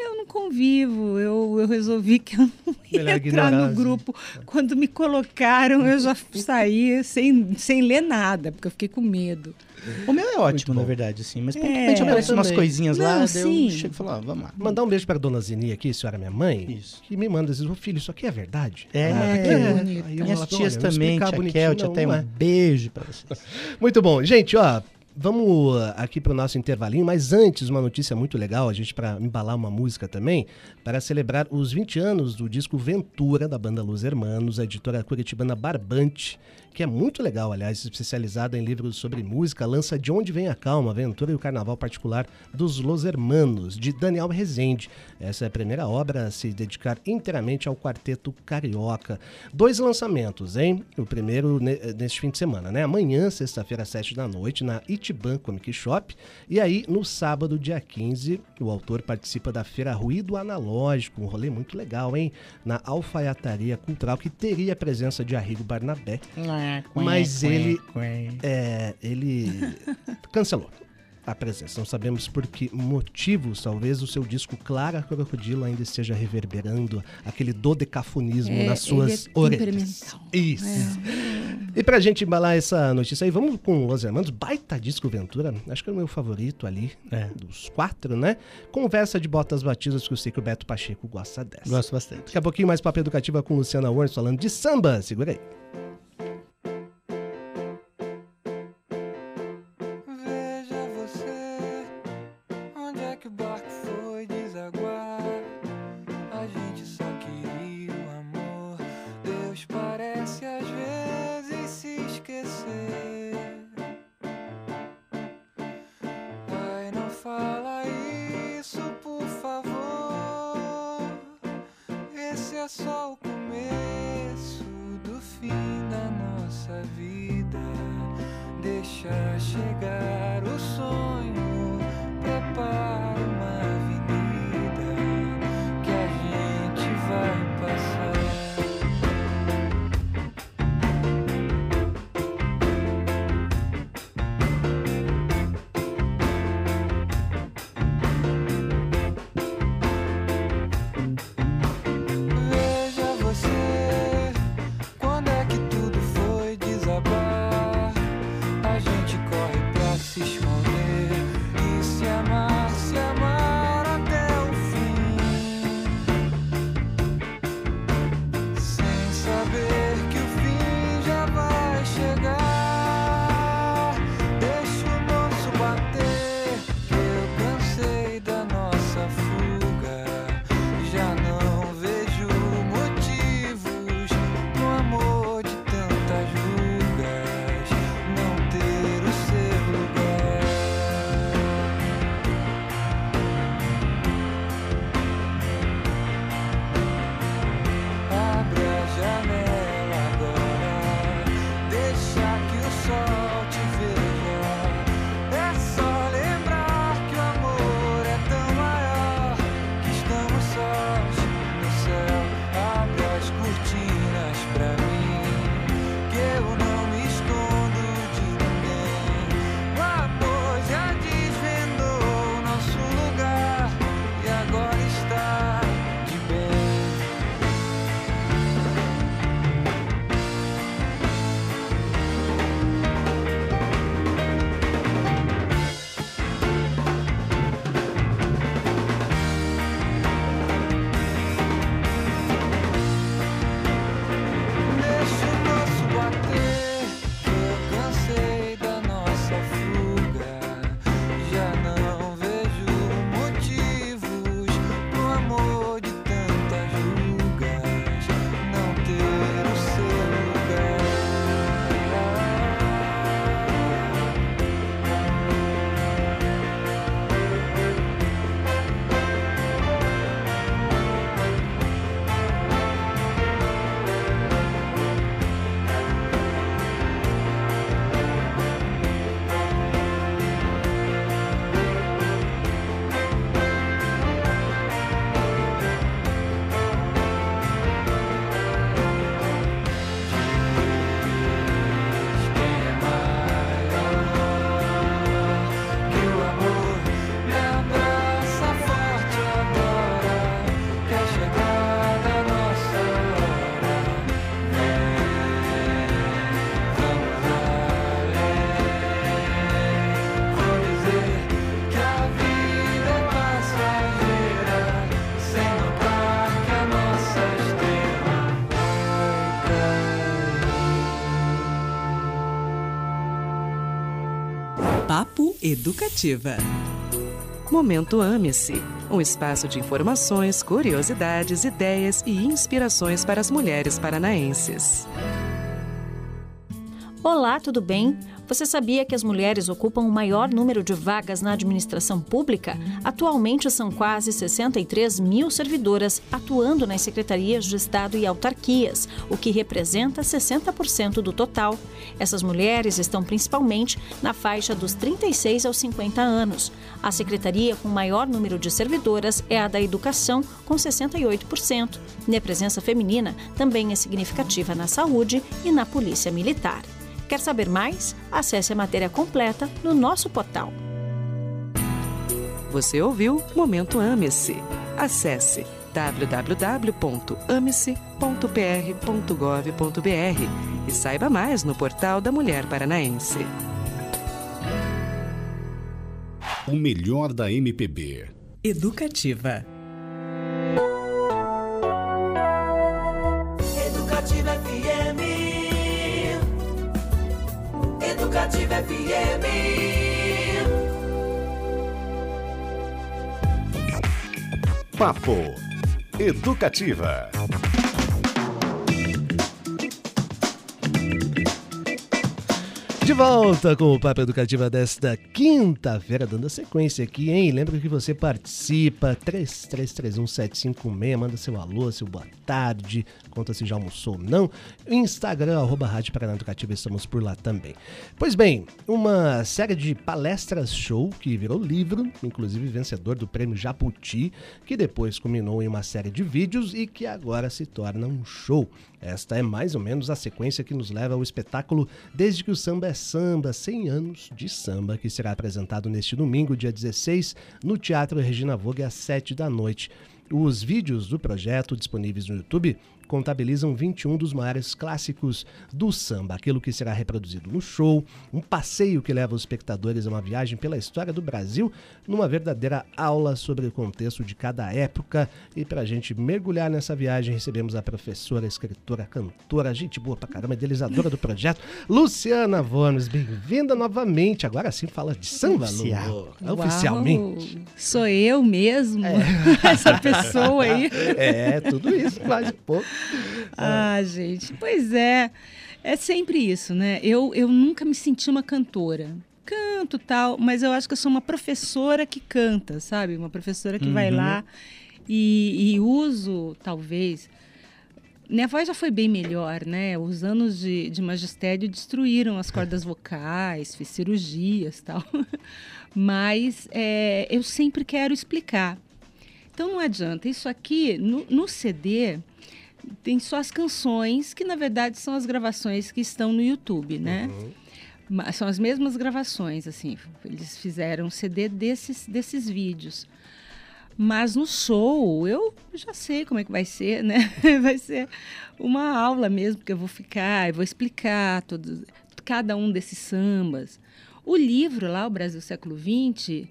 [SPEAKER 7] Eu não convivo, eu, eu resolvi que eu não ia
[SPEAKER 2] Melhor
[SPEAKER 7] entrar no
[SPEAKER 2] assim.
[SPEAKER 7] grupo. Quando me colocaram, eu já saí sem, sem ler nada, porque eu fiquei com medo.
[SPEAKER 3] O meu é ótimo, na verdade, assim. Mas
[SPEAKER 7] É,
[SPEAKER 3] pontualmente aparecem
[SPEAKER 2] eu
[SPEAKER 3] umas coisinhas lá,
[SPEAKER 7] Não,
[SPEAKER 3] eu
[SPEAKER 7] sim.
[SPEAKER 3] chego e falo, ah, vamos lá.
[SPEAKER 2] Mandar um beijo para dona Zeni aqui, senhora minha mãe,
[SPEAKER 3] Isso.
[SPEAKER 2] que me manda, diz, ô filho, isso aqui é verdade?
[SPEAKER 3] É,
[SPEAKER 7] que bonito.
[SPEAKER 2] Aí eu
[SPEAKER 3] Minhas tias também, tia Kelt, até um
[SPEAKER 2] é.
[SPEAKER 3] beijo pra vocês.
[SPEAKER 2] Muito bom. Gente, ó, vamos uh, aqui pro nosso intervalinho, mas antes, uma notícia muito legal, a gente para embalar uma música também, para celebrar os 20 anos do disco Ventura, da banda Los Hermanos, a editora curitibana Barbante, que é muito legal, aliás, especializada em livros sobre música, lança De Onde Vem a Calma, Aventura e o Carnaval Particular dos Los Hermanos, de Daniel Rezende. Essa é a primeira obra a se dedicar inteiramente ao quarteto carioca. Dois lançamentos, hein? O primeiro ne- neste fim de semana, né? Amanhã, sexta-feira, às 7 da noite, na Itiban Comic Shop. E aí, no sábado, dia 15, o autor participa da Feira Ruído Analógico, um rolê muito legal, hein? Na Alfaiataria Cultural, que teria a presença de Arrigo Barnabé. Mas ele- É, ele cancelou a presença. Não sabemos por que motivos, talvez o seu disco Clara Crocodilo ainda esteja reverberando aquele dodecafonismo
[SPEAKER 7] É,
[SPEAKER 2] nas suas
[SPEAKER 7] ele é
[SPEAKER 2] orelhas.
[SPEAKER 7] temperamental.
[SPEAKER 2] Isso. E pra gente embalar essa notícia aí, vamos com Los Hermanos, baita disco Ventura, acho que é o meu favorito ali,
[SPEAKER 3] É.
[SPEAKER 2] dos quatro, né? Conversa de botas batidas que eu sei que o Beto Pacheco gosta dessa.
[SPEAKER 3] Gosto bastante.
[SPEAKER 2] Daqui a pouquinho mais papo educativa com Luciana Worms falando de samba, segura aí.
[SPEAKER 8] Educativa. Momento Ame-se. Um espaço de informações, curiosidades, ideias e inspirações para as mulheres paranaenses.
[SPEAKER 9] Olá, tudo bem? Você sabia que as mulheres ocupam o maior número de vagas na administração pública? Atualmente são quase 63 mil servidoras atuando nas secretarias de Estado e autarquias, o que representa 60% do total. Essas mulheres estão principalmente na faixa dos 36 aos 50 anos. A secretaria com maior número de servidoras é a da Educação, com 68%. E a presença feminina também é significativa na saúde e na Polícia Militar. Quer saber mais? Acesse a matéria completa no nosso portal.
[SPEAKER 8] Você ouviu Momento Ame-se. Acesse www.ame-se.pr.gov.br e saiba mais no portal da Mulher Paranaense.
[SPEAKER 1] O melhor da MPB.
[SPEAKER 8] Educativa.
[SPEAKER 10] Educativa
[SPEAKER 1] Papo Educativa.
[SPEAKER 2] De volta com o Papo Educativa desta quinta-feira, dando sequência aqui, hein? Lembra que você participa, 3331-756, manda seu alô, seu boa tarde, conta se já almoçou ou não. Instagram, arroba Rádio Paraná Educativa, estamos por lá também. Pois bem, uma série de palestras show que virou livro, inclusive vencedor do prêmio Japuti, que depois culminou em uma série de vídeos e que agora se torna um show. Esta é mais ou menos a sequência que nos leva ao espetáculo Desde que o Samba é Samba, 100 anos de samba, que será apresentado neste domingo, dia 16, no Teatro Regina Vogue, às 7 da noite. Os vídeos do projeto disponíveis no YouTube contabilizam 21 dos maiores clássicos do samba, aquilo que será reproduzido no show, um passeio que leva os espectadores a uma viagem pela história do Brasil, numa verdadeira aula sobre o contexto de cada época. E para a gente mergulhar nessa viagem, recebemos a professora, escritora, cantora, gente boa pra caramba, idealizadora do projeto, Luciana Vormes. Bem-vinda novamente. Agora sim fala de samba, Lu.
[SPEAKER 7] Uau,
[SPEAKER 2] Oficialmente.
[SPEAKER 7] Sou eu mesmo, essa pessoa aí.
[SPEAKER 2] É, tudo isso, quase pouco.
[SPEAKER 7] Ah, gente, pois é. É sempre isso, né? Eu, eu nunca me senti uma cantora. Canto tal, mas eu acho que eu sou uma professora que canta, sabe? Uma professora que vai
[SPEAKER 3] Uhum.
[SPEAKER 7] lá e, e uso, talvez. Minha voz já foi bem melhor, né? Os anos de, de magistério destruíram as cordas vocais, fiz cirurgias tal. Mas é, eu sempre quero explicar. Então não adianta. Isso aqui, no, no CD, tem só as canções, que na verdade são as gravações que estão no YouTube, né? Ma- São as mesmas gravações, assim. Eles fizeram CD desses, desses vídeos. Mas no show, eu já sei como é que vai ser, né? Vai ser uma aula mesmo, que eu vou ficar, eu vou explicar todos, cada um desses sambas. O livro lá, O Brasil Século XX,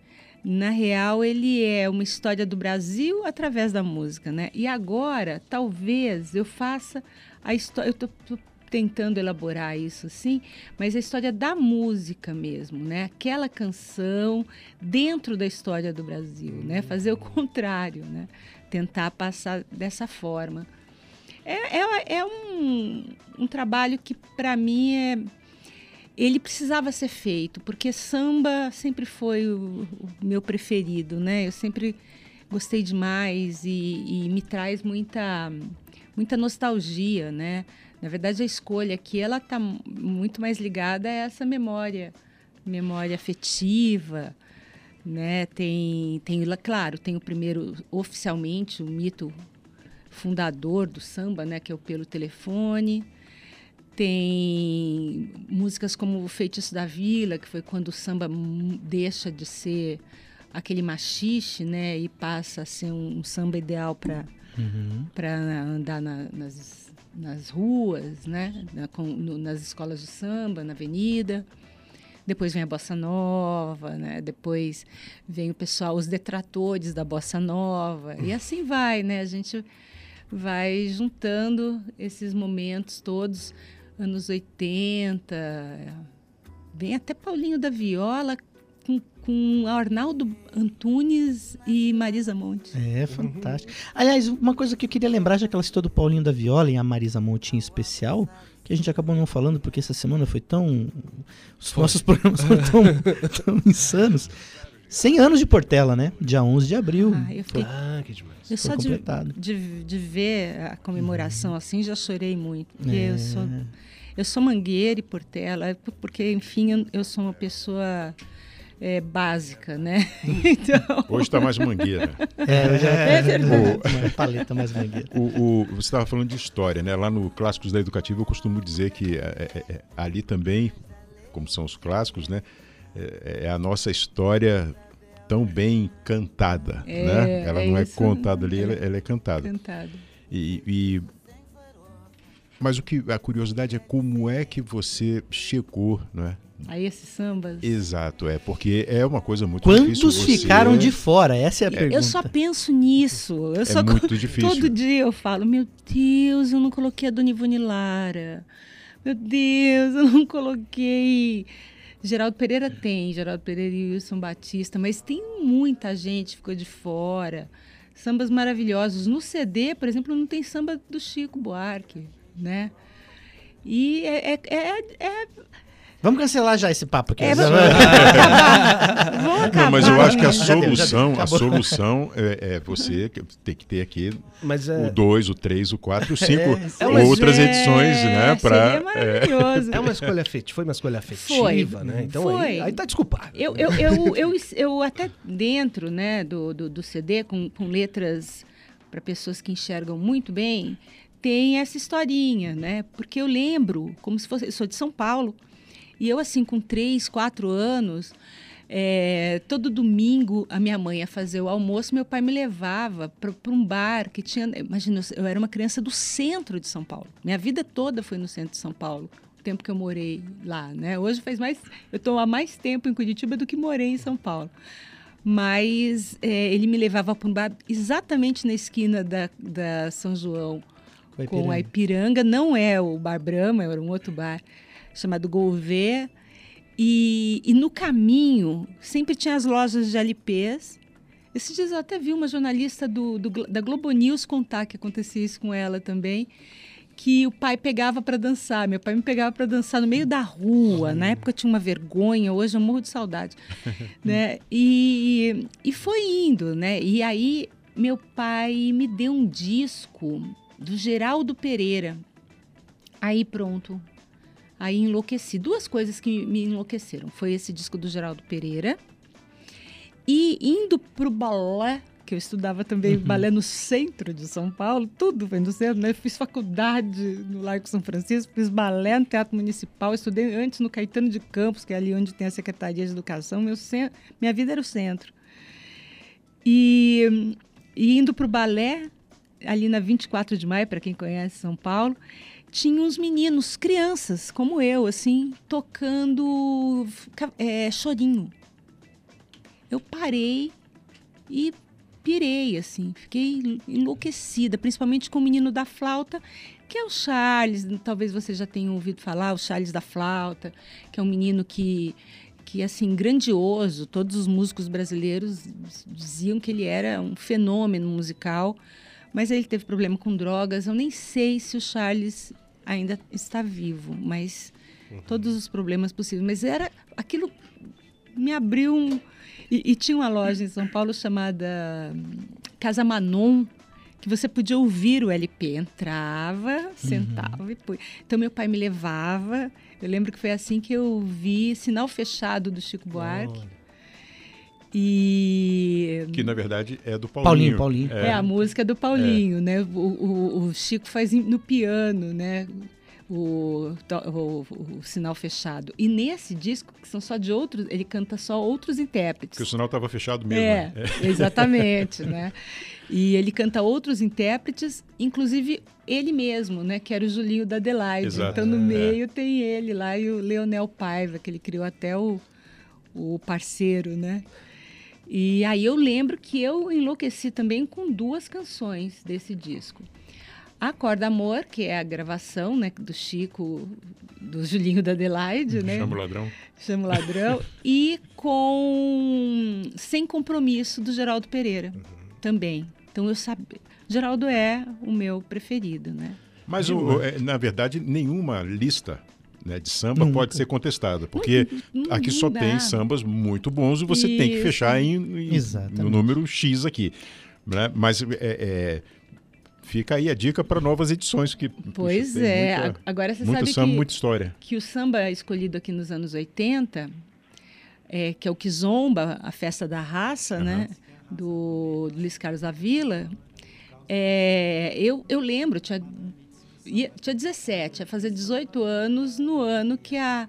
[SPEAKER 7] na real, ele é uma história do Brasil através da música, né? E agora, talvez eu faça a história. Eu tô, tô tentando elaborar isso assim, mas a história da música mesmo, né? Aquela canção dentro da história do Brasil, né? Fazer o contrário, né? Tentar passar dessa forma. É, é, é um, um trabalho que, para mim, é, ele precisava ser feito, porque samba sempre foi o, o meu preferido, né? Eu sempre gostei demais e, e me traz muita, muita nostalgia, né? Na verdade, a escolha aqui, ela está muito mais ligada a essa memória, memória afetiva, né? Tem, tem, claro, tem o primeiro, oficialmente, o mito fundador do samba, né? Que é o Pelo Telefone. Tem músicas como O Feitiço da Vila, que foi quando o samba deixa de ser aquele machixe, né? E passa a ser um, um samba ideal para
[SPEAKER 3] Uhum.
[SPEAKER 7] para andar na- nas, nas ruas, né? Na- com- no- nas escolas de samba, na avenida. Depois vem a bossa nova, né? Depois vem o pessoal, os detratores da bossa nova e assim vai, né? A gente vai juntando esses momentos todos, anos 80, vem até Paulinho da Viola com, com Arnaldo Antunes e Marisa Monte.
[SPEAKER 3] É, fantástico. Aliás, uma coisa que eu queria lembrar, já que ela citou do Paulinho da Viola e a Marisa Monte em especial, que a gente acabou não falando porque essa semana foi tão. Os
[SPEAKER 2] Foi.
[SPEAKER 3] nossos programas foram tão, tão insanos. 100 anos de Portela, né? Dia 11 de abril.
[SPEAKER 7] Ah, eu fiquei-
[SPEAKER 2] Ah, que demais.
[SPEAKER 7] Eu
[SPEAKER 3] Foi
[SPEAKER 7] só de, de, de ver a comemoração assim já chorei muito. Porque
[SPEAKER 3] É.
[SPEAKER 7] eu sou eu sou mangueira e portela, é por- porque enfim eu, sou uma pessoa é, básica, né? Então
[SPEAKER 4] Hoje está mais mangueira.
[SPEAKER 3] É, eu já
[SPEAKER 7] É verdade.
[SPEAKER 3] uma paleta mais mangueira.
[SPEAKER 4] O, o- você estava falando de história, né? Lá no Clássicos da Educativa eu costumo dizer que é, é, é, ali também, como são os clássicos, né? É, é a nossa história tão bem cantada,
[SPEAKER 7] É,
[SPEAKER 4] né? Ela
[SPEAKER 7] é
[SPEAKER 4] não é
[SPEAKER 7] isso.
[SPEAKER 4] contada ali,
[SPEAKER 7] É.
[SPEAKER 4] ela, ela é cantada.
[SPEAKER 7] cantado.
[SPEAKER 4] E, e- mas o que a curiosidade é como é que você chegou, não é?
[SPEAKER 7] Aí esses sambas.
[SPEAKER 4] Exato, é porque é uma coisa muito difícil.
[SPEAKER 3] Quantos
[SPEAKER 4] você-
[SPEAKER 3] ficaram de fora? Essa é a pergunta.
[SPEAKER 7] Eu só penso nisso. Eu
[SPEAKER 4] É
[SPEAKER 7] só
[SPEAKER 4] muito difícil.
[SPEAKER 7] Todo dia eu falo, meu Deus, eu não coloquei a Dona Ivone Lara. Meu Deus, eu não coloquei. Geraldo Pereira tem, Geraldo Pereira e Wilson Batista, mas tem muita gente que ficou de fora. Sambas maravilhosos. No CD, por exemplo, não tem samba do Chico Buarque, né? E é, é- é- é-
[SPEAKER 3] Vamos cancelar já esse papo aqui.
[SPEAKER 7] É, vamos-
[SPEAKER 4] Não, mas eu acho que a
[SPEAKER 7] né?
[SPEAKER 4] Solução, a solução é, é você tem que ter aqui
[SPEAKER 2] Mas é,
[SPEAKER 4] o 2, o 3, o 4 e o 5
[SPEAKER 2] É, mas
[SPEAKER 4] outras
[SPEAKER 7] é,
[SPEAKER 4] edições, né? Pra,
[SPEAKER 7] maravilhoso.
[SPEAKER 2] é uma escolha afetiva, foi uma escolha afetiva,
[SPEAKER 7] Foi.
[SPEAKER 2] né? Então aí,
[SPEAKER 7] Foi.
[SPEAKER 2] aí tá desculpado.
[SPEAKER 7] Eu, eu, eu, eu, eu até dentro né, do, do, do CD, com, com letras para pessoas que enxergam muito bem, tem essa historinha, né? Porque eu lembro, como se fosse. Eu sou de São Paulo, e eu, assim, com três, quatro anos, é, todo domingo a minha mãe ia fazer o almoço, meu pai me levava para um bar que tinha. Imagina, eu era uma criança do centro de São Paulo. Minha vida toda foi no centro de São Paulo. O tempo que eu morei lá, né? Hoje faz mais. Eu estou há mais tempo em Curitiba do que morei em São Paulo. Mas é, ele me levava para um bar exatamente na esquina da, da São João
[SPEAKER 3] Com a
[SPEAKER 7] com a
[SPEAKER 3] Ipiranga.
[SPEAKER 7] Ipiranga. Não é o Bar Brahma, era um outro bar chamado Gouveia. E, e no caminho sempre tinha as lojas de LPs. Esses dias eu até vi uma jornalista do, do da Globo News contar que acontecia isso com ela também, que o pai pegava para dançar. Meu pai me pegava para dançar no meio da rua. Na época eu tinha uma vergonha, hoje eu morro de saudade. né? E, e foi indo, né? E aí meu pai me deu um disco do Geraldo Pereira. Aí pronto. Aí enlouqueci. Duas coisas que me enlouqueceram. Foi esse disco do Geraldo Pereira. E indo pro balé, que eu estudava também balé no centro de São Paulo, tudo foi no centro, né? Eu fiz faculdade no Largo São Francisco, fiz balé no Teatro Municipal, estudei antes no Caetano de Campos, que é ali onde tem a Secretaria de Educação. Meu cen- Minha vida era o centro. E, e indo pro balé, ali na 24 de maio, para quem conhece São Paulo, tinha uns meninos, crianças como eu, assim, tocando ca- é, chorinho. Eu parei e pirei, assim, fiquei enlouquecida, principalmente com o menino da flauta, que é o Charles, talvez você já tenha ouvido falar, o Charles da flauta, que é um menino que que assim grandioso, todos os músicos brasileiros diziam que ele era um fenômeno musical, mas ele teve problema com drogas. Eu nem sei se o Charles ainda está vivo, mas todos os problemas possíveis. Mas era aquilo me abriu um e, e tinha uma loja em São Paulo chamada hum, Casa Manon que você podia ouvir o LP, entrava, sentava e põe. Então meu pai me levava. Eu lembro que foi assim que eu vi Sinal Fechado do Chico Buarque. E
[SPEAKER 4] Que na verdade é do Paulinho.
[SPEAKER 3] Paulinho, Paulinho.
[SPEAKER 7] é, a música do Paulinho, né? O, o, o Chico faz no piano, né? O, o, o sinal fechado. E nesse disco, que são só de outros, ele canta só outros intérpretes.
[SPEAKER 4] Porque o sinal estava fechado mesmo.
[SPEAKER 7] É,
[SPEAKER 4] né?
[SPEAKER 7] exatamente, né? E ele canta outros intérpretes, inclusive ele mesmo, né? Que era o Julinho da Adelaide.
[SPEAKER 4] Exato.
[SPEAKER 7] Então no
[SPEAKER 4] É.
[SPEAKER 7] meio tem ele lá e o Leonel Paiva, que ele criou até o, o parceiro, né? E aí eu lembro que eu enlouqueci também com duas canções desse disco. Acorda Amor, que é a gravação, né, do Chico, do Julinho da Adelaide, né?
[SPEAKER 4] Chama o ladrão.
[SPEAKER 7] Chama o ladrão. e com Sem Compromisso, do Geraldo Pereira, também. Então eu sabia. Geraldo é o meu preferido, né?
[SPEAKER 4] Mas, o- o- é, na verdade, nenhuma lista né, de samba
[SPEAKER 3] Nunca.
[SPEAKER 4] pode ser contestada, porque
[SPEAKER 7] Não- não-
[SPEAKER 4] aqui só
[SPEAKER 7] dá.
[SPEAKER 4] tem sambas muito bons e você tem que
[SPEAKER 7] Isso.
[SPEAKER 4] fechar em, em- no número X aqui. Né? Mas é, é, fica aí a dica para novas edições. que puxa,
[SPEAKER 7] Pois
[SPEAKER 4] tem
[SPEAKER 7] é.
[SPEAKER 4] muita-
[SPEAKER 7] Agora você
[SPEAKER 4] muito
[SPEAKER 7] sabe
[SPEAKER 4] samba,
[SPEAKER 7] que,
[SPEAKER 4] muita história.
[SPEAKER 7] que o samba escolhido aqui nos anos 80, é, que é o Kizomba, a festa da raça, né? Do, do Luiz Carlos Avila. É, eu, eu lembro, tinha, ia- tinha 17, ia fazer 18 anos no ano que a,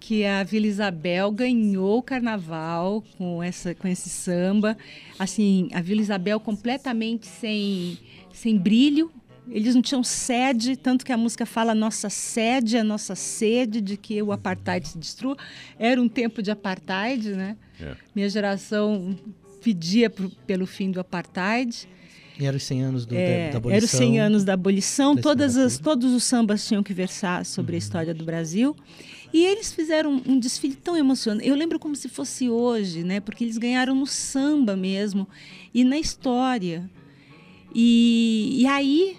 [SPEAKER 7] que a Vila Isabel ganhou o carnaval com, essa, com esse samba. Assim, a Vila Isabel completamente sem, sem brilho. Eles não tinham sede, tanto que a música fala nossa sede, a nossa sede de que o apartheid se destrua. Era um tempo de apartheid, né?
[SPEAKER 4] É.
[SPEAKER 7] Minha geração pedia pro- pelo fim do apartheid.
[SPEAKER 3] E era os 100 anos do,
[SPEAKER 7] É,
[SPEAKER 3] da, da abolição.
[SPEAKER 7] era os 100 anos da abolição,
[SPEAKER 3] da
[SPEAKER 7] todas as, todos os sambas tinham que versar sobre a história do Brasil. E eles fizeram um desfile tão emocionante. Eu lembro como se fosse hoje, né? Porque eles ganharam no samba mesmo e na história. E, e aí,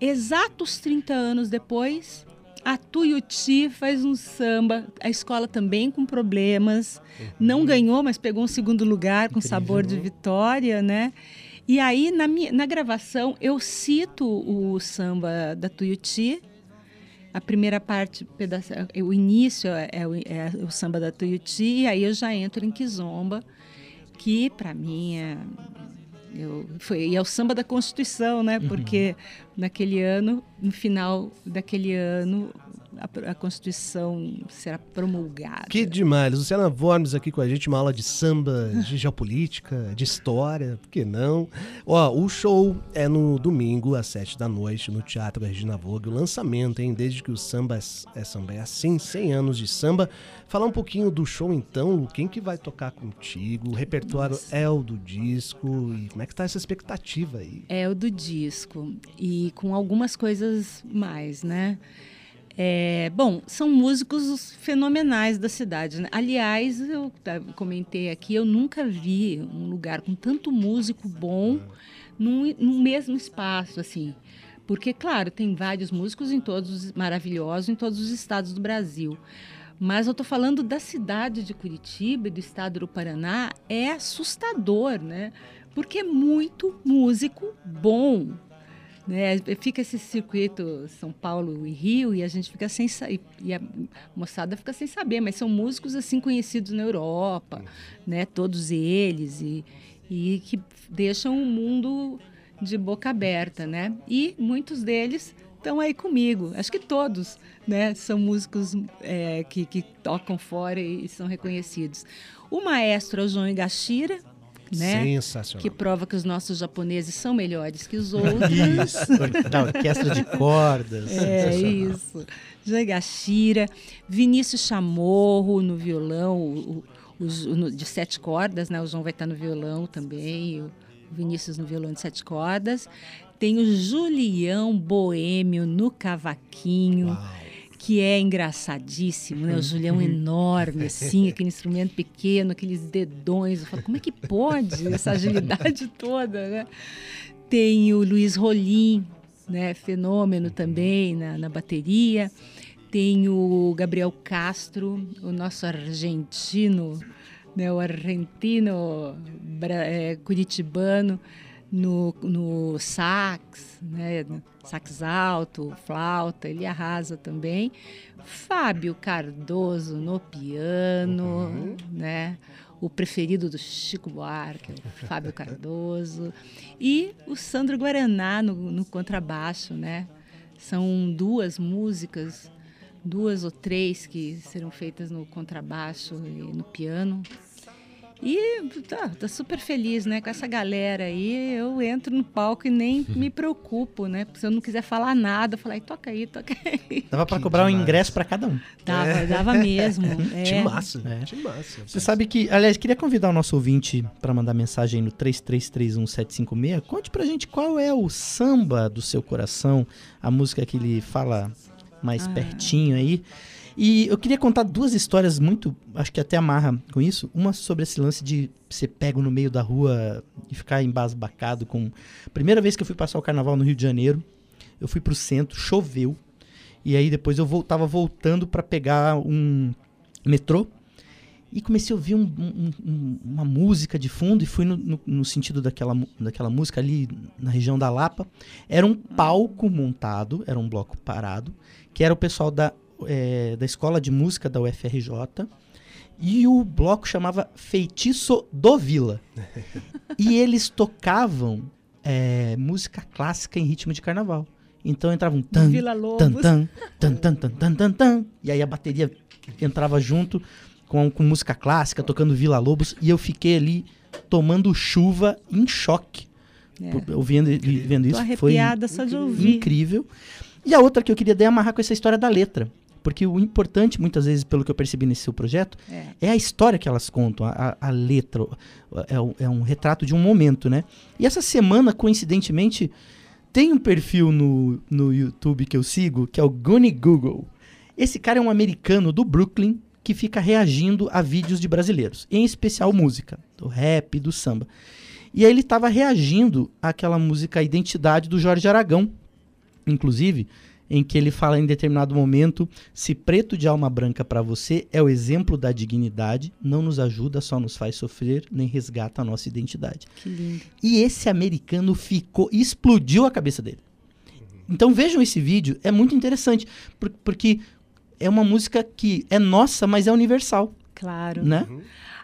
[SPEAKER 7] exatos 30 anos depois, a Tuiuti faz um samba. A escola também com problemas. Não ganhou, mas pegou um segundo lugar com sabor de vitória, né? E aí, na, minha, na gravação, eu cito o samba da Tuiuti. A primeira parte, é, o início é, é o, é o samba da Tuiuti, e aí eu já entro em Kizomba, que para mim é, eu, foi, e é o samba da Constituição, né? Porque naquele ano, no final daquele ano, a, a Constituição será promulgada.
[SPEAKER 2] Que demais. Luciana Vormes aqui com a gente, uma aula de samba, de geopolítica, de história, por que não? Ó, o show é no domingo, às sete da noite, no Teatro Regina Vogue. O lançamento, hein? Desde que o samba é, é samba é assim, 100 anos de samba. Falar um pouquinho do show então, Lu, quem que vai tocar contigo? O repertório é o do disco e como é que tá essa expectativa aí?
[SPEAKER 7] É o do disco. E com algumas coisas mais, né? É, bom, são músicos fenomenais da cidade. Né? Aliás, eu tá, comentei aqui, eu nunca vi um lugar com tanto músico bom num, num mesmo espaço, assim. Porque, claro, tem vários músicos em todos os- maravilhosos em todos os estados do Brasil. Mas eu estou falando da cidade de Curitiba do estado do Paraná, é assustador, né? Porque é muito músico bom. Né? Fica esse circuito São Paulo e Rio e a gente fica sem saber. E a moçada fica sem saber, mas são músicos assim conhecidos na Europa, né? Todos eles, e, e que deixam o mundo de boca aberta, né? E muitos deles estão aí comigo. Acho que todos, né? São músicos é, que, que tocam fora e, e são reconhecidos. O maestro é o João Igashira, né?
[SPEAKER 2] Sensacional.
[SPEAKER 7] Que prova que os nossos japoneses são melhores que os outros.
[SPEAKER 3] Isso, da orquestra de cordas.
[SPEAKER 7] É isso. Jangashira, Vinícius Chamorro no violão, o, os- no- de sete cordas, né? O João vai estar no violão também, o Vinícius no violão de sete cordas. Tem o Julião Boêmio no cavaquinho, que é engraçadíssimo, né? O Julião enorme, assim, aquele instrumento pequeno, aqueles dedões. Eu falo, como é que pode essa agilidade toda, né? Tem o Luiz Rolim, né, fenômeno também na, na bateria. Tem o Gabriel Castro, o nosso argentino, né, o argentino é, curitibano no, no sax, né, sax alto, flauta, ele arrasa também. Fábio Cardoso no piano, né? O preferido do Chico Buarque, o Fábio Cardoso. E o Sandro Guaraná no, no contrabaixo, né? São duas músicas, duas ou três que serão feitas no contrabaixo e no piano. E tá, tá super feliz, né? Com essa galera aí, eu entro no palco e nem me preocupo, né? Se eu não quiser falar nada, eu falo, aí, toca aí, toca aí.
[SPEAKER 3] Dava pra cobrar um ingresso pra cada um.
[SPEAKER 7] Dava, dava mesmo. É.
[SPEAKER 2] Que massa,
[SPEAKER 3] É.
[SPEAKER 2] massa.
[SPEAKER 3] Você sabe que, aliás, queria convidar o nosso ouvinte para mandar mensagem no 33317756. Conte pra gente qual é o samba do seu coração, a música que ele fala mais
[SPEAKER 7] Ah.
[SPEAKER 3] pertinho aí. E eu queria contar duas histórias muito, acho que até amarra com isso. Uma sobre esse lance de ser pego no meio da rua e ficar embasbacado com. Primeira vez que eu fui passar o carnaval no Rio de Janeiro, eu fui pro centro, choveu. E aí depois eu vol- tava voltando para pegar um metrô e comecei a ouvir um- um- um- uma música de fundo e fui no, no- no sentido daquela, daquela música ali na região da Lapa. Era um palco montado, era um bloco parado, que era o pessoal da, eh, da escola de música da UFRJ. E o bloco chamava Feitiço do Vila. e eles tocavam eh, música clássica em ritmo de carnaval. Então entravam tan,
[SPEAKER 7] Vila
[SPEAKER 3] tan,
[SPEAKER 7] Lobos.
[SPEAKER 3] tan, tan, tan, tan, tan, tan, tan. E aí a bateria entrava junto com, com música clássica, tocando Vila Lobos, e eu fiquei ali tomando chuva em choque.
[SPEAKER 7] É.
[SPEAKER 3] Por- Ouvindo e vendo
[SPEAKER 7] Tô
[SPEAKER 3] isso. Foi
[SPEAKER 7] arrepiada só de ouvir.
[SPEAKER 3] incrível. E a outra que eu queria daí amarrar com essa história da letra. Porque o importante, muitas vezes, pelo que eu percebi nesse seu projeto,
[SPEAKER 7] É.
[SPEAKER 3] é a história que elas contam, a, a- letra. É, um- é um retrato de um momento, né? E essa semana, coincidentemente, tem um perfil no, no YouTube que eu sigo, que é o Guni Google. Esse cara é um americano do Brooklyn que fica reagindo a vídeos de brasileiros, em especial música, do rap, do samba. E aí ele estava reagindo àquela música Identidade do Jorge Aragão, inclusive, em que ele fala em determinado momento: se preto de alma branca para você é o exemplo da dignidade, não nos ajuda, só nos faz sofrer, nem resgata a nossa identidade.
[SPEAKER 7] Que lindo.
[SPEAKER 3] E esse americano ficou, explodiu a cabeça dele. Então vejam esse vídeo, é muito interessante, por- porque é uma música que é nossa, mas é universal,
[SPEAKER 7] Claro.
[SPEAKER 3] né?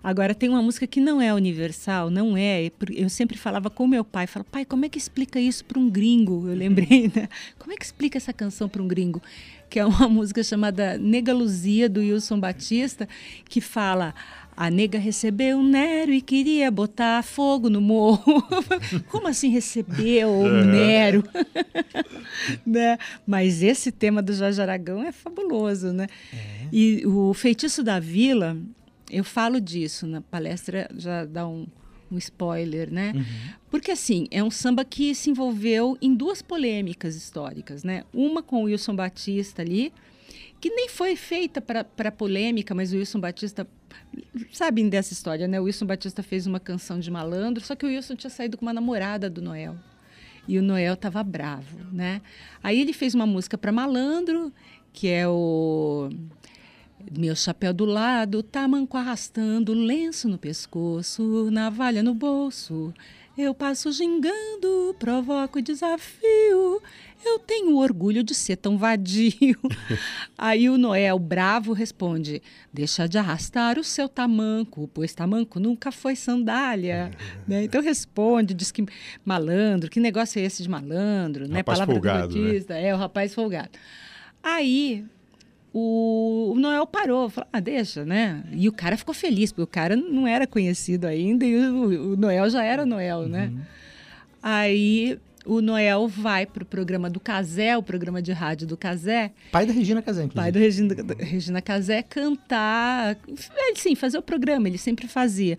[SPEAKER 7] Agora, tem uma música que não é universal, não é. Eu sempre falava com meu pai, falava, pai, como é que explica isso para um gringo? Eu lembrei, né? Como é que explica essa canção para um gringo? Que é uma música chamada Nega Luzia, do Wilson Batista, que fala. A nega recebeu um Nero e queria botar fogo no morro. Como assim recebeu um Nero? né? Mas esse tema do Jorge Aragão é fabuloso, né? E o Feitiço da Vila, eu falo disso na palestra, já dá um, um spoiler, né? Porque assim, é um samba que se envolveu em duas polêmicas históricas, né? Uma com o Wilson Batista ali, que nem foi feita para polêmica, mas o Wilson Batista sabem dessa história, né? O Wilson Batista fez uma canção de malandro, só que o Wilson tinha saído com uma namorada do Noel. E o Noel tava bravo, né? Aí ele fez uma música para malandro, que é o meu chapéu do lado, tamanco arrastando, lenço no pescoço, navalha no bolso. Eu passo gingando, provoco desafio. Eu tenho orgulho de ser tão vadio. Aí o Noel, bravo, responde: Deixa de arrastar o seu tamanco, pois tamanco nunca foi sandália. Né? Então responde, diz que malandro, que negócio é esse de malandro? Né?
[SPEAKER 4] Rapaz
[SPEAKER 7] Palavra
[SPEAKER 4] folgado, né?
[SPEAKER 7] É, o rapaz folgado. Aí o, Noel parou, falou, ah, deixa, né? E o cara ficou feliz, porque o cara não era conhecido ainda e o, o Noel já era Noel, né? Aí o Noel vai pro programa do Casé, o programa de rádio do Casé,
[SPEAKER 3] Pai da Regina Casé, inclusive.
[SPEAKER 7] pai do Regina, da Regina Casé, cantar, ele, sim, fazer o programa, ele sempre fazia.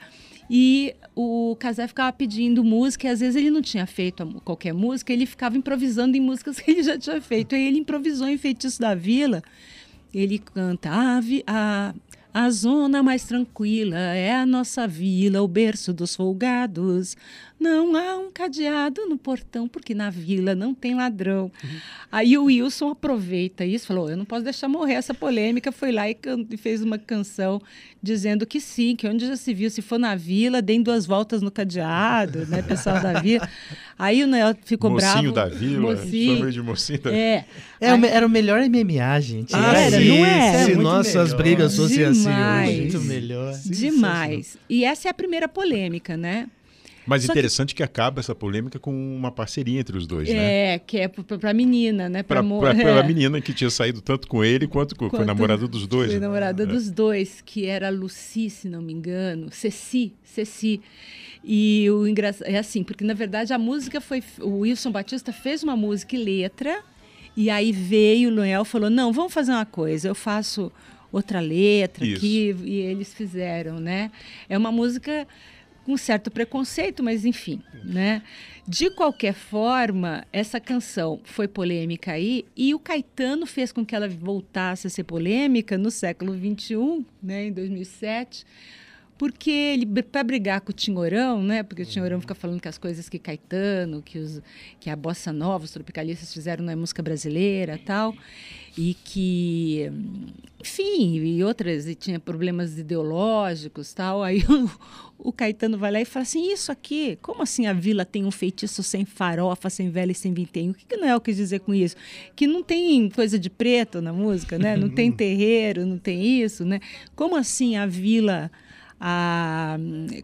[SPEAKER 7] E o Casé ficava pedindo música, e às vezes ele não tinha feito qualquer música, ele ficava improvisando em músicas que ele já tinha feito. Aí ele improvisou em Feitiço da Vila, ele canta a, vi- a, a zona mais tranquila é a nossa vila, o berço dos folgados. Não há um cadeado no portão, porque na vila não tem ladrão. Aí o Wilson aproveita isso, falou: eu não posso deixar morrer essa polêmica. Foi lá e, can- e fez uma canção dizendo que sim, que onde já se viu, se for na vila, deem duas voltas no cadeado, né, pessoal da vila. Aí o Noel ficou
[SPEAKER 4] mocinho
[SPEAKER 7] bravo.
[SPEAKER 4] da vila.
[SPEAKER 7] Mocinho.
[SPEAKER 4] De mocinho da
[SPEAKER 7] É.
[SPEAKER 3] É, o me- era o melhor MMA, gente.
[SPEAKER 7] Ah,
[SPEAKER 3] Era,
[SPEAKER 7] sim, não é?
[SPEAKER 2] Se
[SPEAKER 3] muito
[SPEAKER 2] nossas
[SPEAKER 3] melhor.
[SPEAKER 2] brigas fossem assim hoje.
[SPEAKER 3] Muito melhor.
[SPEAKER 7] Demais. E essa é a primeira polêmica, né?
[SPEAKER 4] Mas
[SPEAKER 7] Só que-
[SPEAKER 4] interessante que... acaba essa polêmica com uma parceria entre os dois, né?
[SPEAKER 7] É, que é pra menina, né?
[SPEAKER 4] Pra,
[SPEAKER 7] mo- é.
[SPEAKER 4] menina que tinha saído tanto com ele quanto com, foi
[SPEAKER 7] Quanto-
[SPEAKER 4] namorada dos dois.
[SPEAKER 7] Foi
[SPEAKER 4] né?
[SPEAKER 7] namorada
[SPEAKER 4] É.
[SPEAKER 7] dos dois, que era a Lucy, se não me engano. Ceci, Ceci. E o engraçado é assim, porque na verdade a música foi. O Wilson Batista fez uma música e letra, e aí veio o Noel e falou: não, vamos fazer uma coisa, eu faço outra letra
[SPEAKER 11] Isso.
[SPEAKER 7] aqui, e eles fizeram, né? É uma música com certo preconceito, mas enfim, né? De qualquer forma, essa canção foi polêmica aí e o Caetano fez com que ela voltasse a ser polêmica no século XXI, né, em 2007, porque ele para brigar com o Tinhorão, né? Porque o Tinhorão fica falando que as coisas que Caetano, que os que a bossa nova, os tropicalistas fizeram na música brasileira, tal, e que enfim, e outras, e tinha problemas ideológicos, tal. Aí o, o Caetano vai lá e fala assim: "Isso aqui, como assim a vila tem um feitiço sem farofa, sem vela e sem vintém? O que que Noel quis dizer com isso? Que não tem coisa de preto na música, né? Não tem terreiro, não tem isso, né? Como assim a vila a,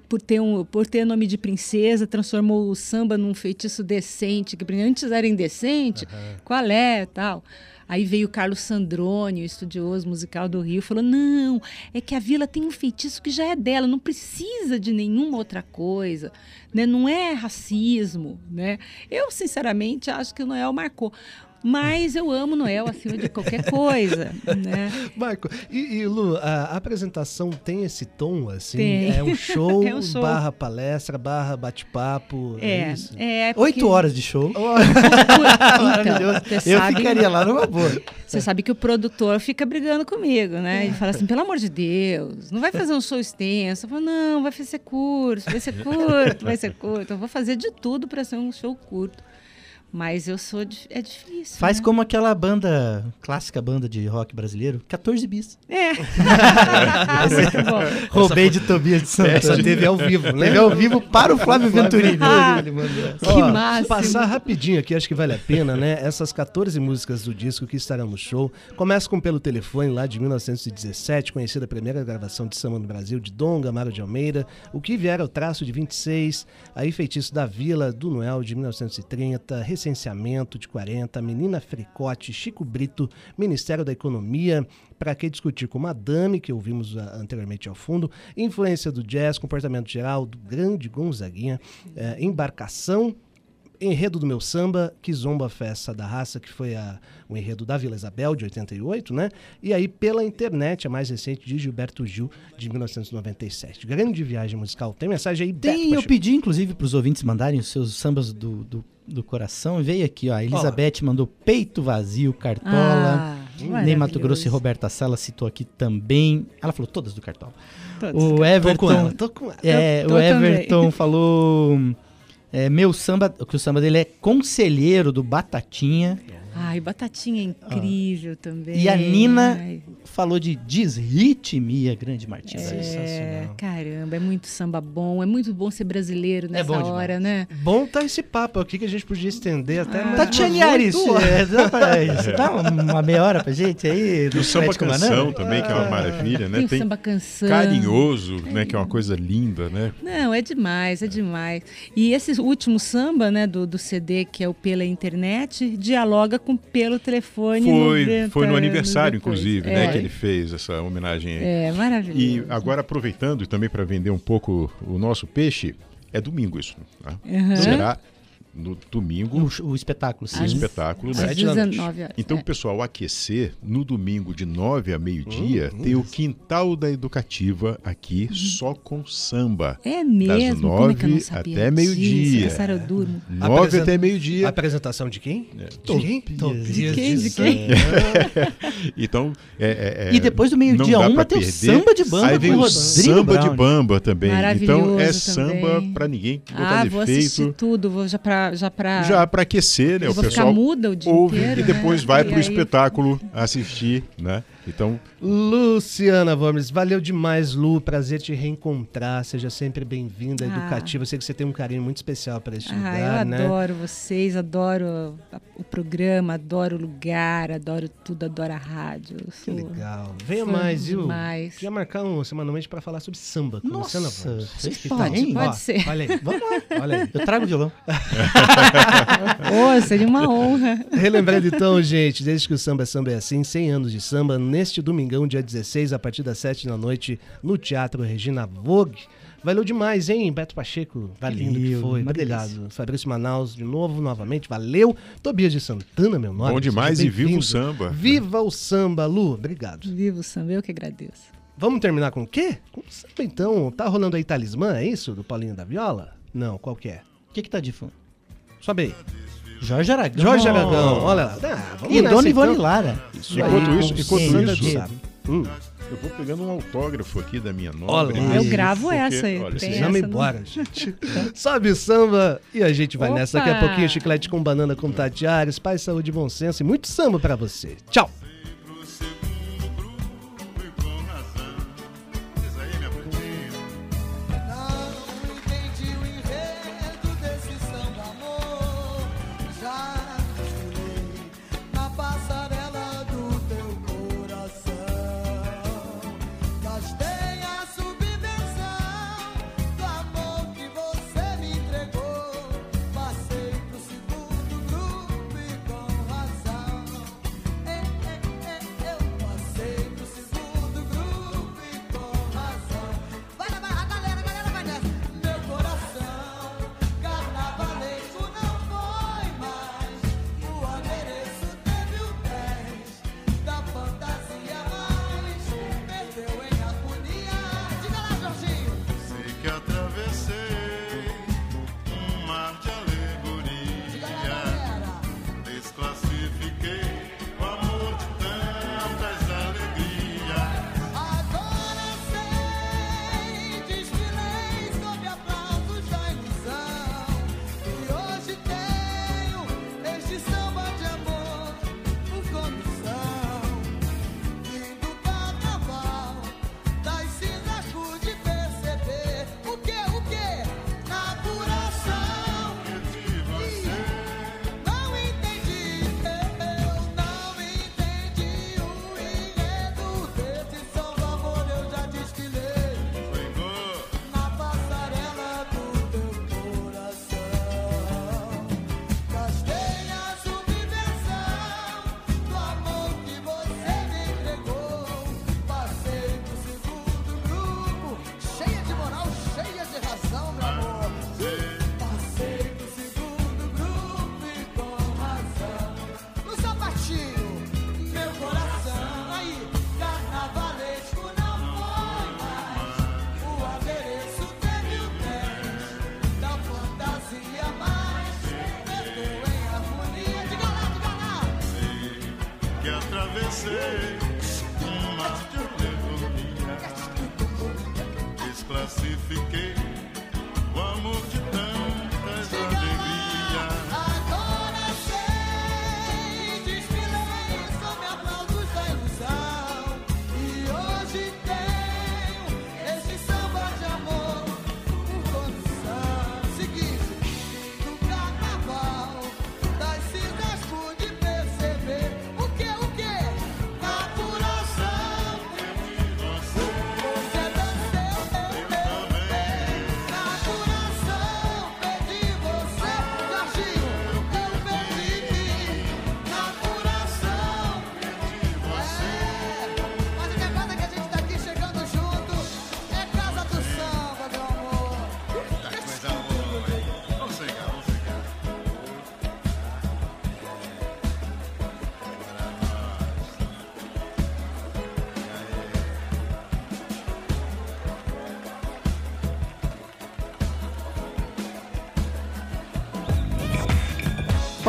[SPEAKER 7] por, ter um, por ter nome de princesa, transformou o samba num feitiço decente, que antes era indecente, qual é, tal. Aí veio o Carlos Sandrone, o estudioso musical do Rio, falou: não, é que a vila tem um feitiço que já é dela, não precisa de nenhuma outra coisa, né? não é racismo. Né? Eu, sinceramente, acho que o Noel marcou. Mas eu amo Noel acima de qualquer coisa, né?
[SPEAKER 2] Marco, e, e, Lu, a apresentação tem esse tom, assim?
[SPEAKER 7] Tem.
[SPEAKER 2] É um show,
[SPEAKER 7] É um show.
[SPEAKER 2] barra palestra, barra bate-papo, é,
[SPEAKER 7] É,
[SPEAKER 2] isso?
[SPEAKER 7] é porque-
[SPEAKER 3] Oito horas de show.
[SPEAKER 2] Maravilhoso.
[SPEAKER 7] Então,
[SPEAKER 2] Eu
[SPEAKER 7] sabe-
[SPEAKER 2] ficaria lá numa boa.
[SPEAKER 7] Você sabe que o produtor fica brigando comigo, né? Ele fala assim, pelo amor de Deus, não vai fazer um show extenso. Eu falo, não, vai ser curto, vai ser curto, vai ser curto. Eu vou fazer de tudo para ser um show curto. Mas eu sou... di- É difícil,
[SPEAKER 3] Faz
[SPEAKER 7] né?
[SPEAKER 3] como aquela banda, clássica banda de rock brasileiro, 14 bis.
[SPEAKER 7] É.
[SPEAKER 3] Muito
[SPEAKER 7] bom.
[SPEAKER 3] Roubei de Tobias de Santana.
[SPEAKER 2] Essa teve ao vivo?
[SPEAKER 3] Teve ao vivo para o Flávio Venturini.
[SPEAKER 7] Ah, que
[SPEAKER 2] Ó,
[SPEAKER 7] máximo.
[SPEAKER 2] Passar rapidinho aqui, acho que vale a pena, né? Essas 14 músicas do disco que estarão no show. Começa com Pelo Telefone, lá de 1917, conhecida a primeira gravação de samba no Brasil, de Dom Gamaro de Almeida. O que vier é o traço de 26, aí Feitiço da Vila, do Noel, de 1930, Recenseamento, de 40, Menina Fricote, Chico Brito, Ministério da Economia, Pra que discutir com Madame, que ouvimos ah, anteriormente ao fundo, influência do jazz, comportamento geral do grande Gonzaguinha, eh, embarcação, enredo do meu samba, que zomba a festa da raça, que foi a, o enredo da Vila Isabel, de 88, né? E aí pela internet, a mais recente, de Gilberto Gil, de 1997. Grande viagem musical. Tem mensagem aí, Beto
[SPEAKER 3] Tem, eu
[SPEAKER 2] Pacheco?
[SPEAKER 3] pedi, inclusive, para os ouvintes mandarem os seus sambas do, do, do coração. E veio aqui, ó. A Elizabeth mandou Peito Vazio, Cartola.
[SPEAKER 7] Ah, maravilhoso.
[SPEAKER 3] Mato Grosso e Roberta Sala citou aqui também. Ela falou todas do Cartola.
[SPEAKER 7] Todas.
[SPEAKER 3] O
[SPEAKER 7] Tô
[SPEAKER 3] Everton.
[SPEAKER 2] com ela, tô com ela.
[SPEAKER 3] É, o
[SPEAKER 7] também.
[SPEAKER 3] Everton falou. é, meu samba, que o samba dele é Conselheiro do Batatinha.
[SPEAKER 7] Ai, Batatinha é incrível também.
[SPEAKER 3] E a Nina
[SPEAKER 7] Ai,
[SPEAKER 3] falou de Desritmia, grande Martins.
[SPEAKER 7] É, caramba, é muito samba bom. É muito bom ser brasileiro nessa
[SPEAKER 2] bom demais.
[SPEAKER 7] hora, né?
[SPEAKER 2] Bom tá esse papo aqui que a gente podia estender até mais
[SPEAKER 3] Tatiane Ares, é, dá, pra, dá uma meia hora pra gente aí?
[SPEAKER 4] E
[SPEAKER 3] do
[SPEAKER 4] o samba canção
[SPEAKER 3] banana?
[SPEAKER 4] também, que é uma maravilha, né?
[SPEAKER 7] Tem o samba canção.
[SPEAKER 4] Carinhoso, né? Que é uma coisa linda, né?
[SPEAKER 7] Não, é demais, é demais. E esse último samba, né, do, do CD, que é o Pela Internet, dialoga com Pelo Telefone.
[SPEAKER 4] Foi,
[SPEAKER 7] 90
[SPEAKER 4] foi no aniversário, inclusive,
[SPEAKER 7] É.
[SPEAKER 4] né? Que ele fez essa homenagem aí.
[SPEAKER 7] É, maravilhoso.
[SPEAKER 4] E agora, aproveitando e também para vender um pouco o nosso peixe, é domingo isso. Tá?
[SPEAKER 7] Uhum.
[SPEAKER 4] Será no domingo
[SPEAKER 3] O, o espetáculo, sim.
[SPEAKER 4] o espetáculo,
[SPEAKER 7] às
[SPEAKER 4] né?
[SPEAKER 7] 19 horas.
[SPEAKER 4] Então,
[SPEAKER 7] é.
[SPEAKER 4] o pessoal aquecer, no domingo de 9 a meio-dia, tem o Quintal da Educativa aqui, só com samba.
[SPEAKER 7] É mesmo?
[SPEAKER 4] Das
[SPEAKER 7] Como é que eu não
[SPEAKER 4] 9
[SPEAKER 7] sabia
[SPEAKER 4] até meio-dia.
[SPEAKER 7] Era duro.
[SPEAKER 4] 9
[SPEAKER 2] Apresenta-
[SPEAKER 4] até meio-dia.
[SPEAKER 2] Apresentação de quem?
[SPEAKER 4] É.
[SPEAKER 2] De quem? Tobias
[SPEAKER 7] De quem? De
[SPEAKER 2] Santana.
[SPEAKER 4] então, é, é,
[SPEAKER 3] E depois do meio-dia uma tem o samba de bamba
[SPEAKER 4] Aí vem
[SPEAKER 3] com
[SPEAKER 4] o
[SPEAKER 3] Rodrigo
[SPEAKER 4] samba de
[SPEAKER 3] Brown.
[SPEAKER 4] bamba também. Então é
[SPEAKER 7] Maravilhoso
[SPEAKER 4] samba
[SPEAKER 7] também.
[SPEAKER 4] pra ninguém botar
[SPEAKER 7] Ah, vou assistir
[SPEAKER 4] defeito.
[SPEAKER 7] tudo, vou já Já pra...
[SPEAKER 4] Já para aquecer, né? O pessoal
[SPEAKER 7] muda o dia
[SPEAKER 4] ouve
[SPEAKER 7] inteiro,
[SPEAKER 4] e depois
[SPEAKER 7] né?
[SPEAKER 4] vai pro
[SPEAKER 7] aí-
[SPEAKER 4] espetáculo assistir, né? Então,
[SPEAKER 12] Luciana Vormes, valeu demais, Lu. Prazer te reencontrar. Seja sempre bem-vinda,
[SPEAKER 7] Ah.
[SPEAKER 12] educativa. Eu sei que você tem um carinho muito especial para este
[SPEAKER 7] Ah,
[SPEAKER 12] lugar,
[SPEAKER 7] eu
[SPEAKER 12] né?
[SPEAKER 7] adoro vocês, adoro o programa, adoro o lugar, adoro tudo, adoro a rádio.
[SPEAKER 12] Que legal. Venha
[SPEAKER 7] fã
[SPEAKER 12] mais, viu?
[SPEAKER 7] demais.
[SPEAKER 12] Queria marcar um semanalmente para falar sobre samba com
[SPEAKER 3] Nossa,
[SPEAKER 12] Luciana Vormes.
[SPEAKER 3] hein?
[SPEAKER 7] Pode
[SPEAKER 12] Ó,
[SPEAKER 7] ser.
[SPEAKER 12] Olha aí.
[SPEAKER 3] Vamos lá.
[SPEAKER 12] Olha aí.
[SPEAKER 3] Eu trago o violão.
[SPEAKER 7] Ô, seria uma honra.
[SPEAKER 12] Relembrando então, gente, desde que o samba é samba é assim, 100 anos de samba, neste domingão, dia 16, a partir das 7 da noite, no Teatro Regina Vogue. Valeu demais, hein, Beto Pacheco? Que
[SPEAKER 3] Valeu,
[SPEAKER 12] lindo que foi. Obrigado.
[SPEAKER 3] delícia.
[SPEAKER 12] Fabrício Manaus, de novo, novamente, valeu. Tobias de Santana, meu nome.
[SPEAKER 4] bom demais e viva o samba.
[SPEAKER 12] Viva o samba, Lu. Obrigado.
[SPEAKER 7] Viva o samba, eu que agradeço.
[SPEAKER 12] Vamos terminar com o quê? Com o samba, então. Tá rolando aí Talismã, é isso? Do Paulinho da Viola? Não, qual que é?
[SPEAKER 3] O que que tá de fundo?
[SPEAKER 12] Sobe aí.
[SPEAKER 3] Jorge Aragão.
[SPEAKER 12] Jorge Aragão, olha lá. Ah, vamos
[SPEAKER 3] E Dona Ivone
[SPEAKER 12] então.
[SPEAKER 3] Lara.
[SPEAKER 12] Isso
[SPEAKER 4] Enquanto
[SPEAKER 12] aí,
[SPEAKER 4] isso- enquanto isso-
[SPEAKER 12] Sá. Hum.
[SPEAKER 4] eu vou pegando um autógrafo aqui da minha nobre.
[SPEAKER 12] Olha lá.
[SPEAKER 7] Eu gravo
[SPEAKER 4] porque,
[SPEAKER 7] essa aí.
[SPEAKER 4] olha,
[SPEAKER 7] tem essa
[SPEAKER 12] embora, gente. Sobe o samba e a gente vai nessa. Daqui a
[SPEAKER 7] Opa!
[SPEAKER 12] pouquinho, chiclete com banana com Tatiares, paz, saúde e bom senso e muito samba pra você. Tchau!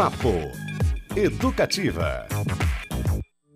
[SPEAKER 1] Papo Educativa.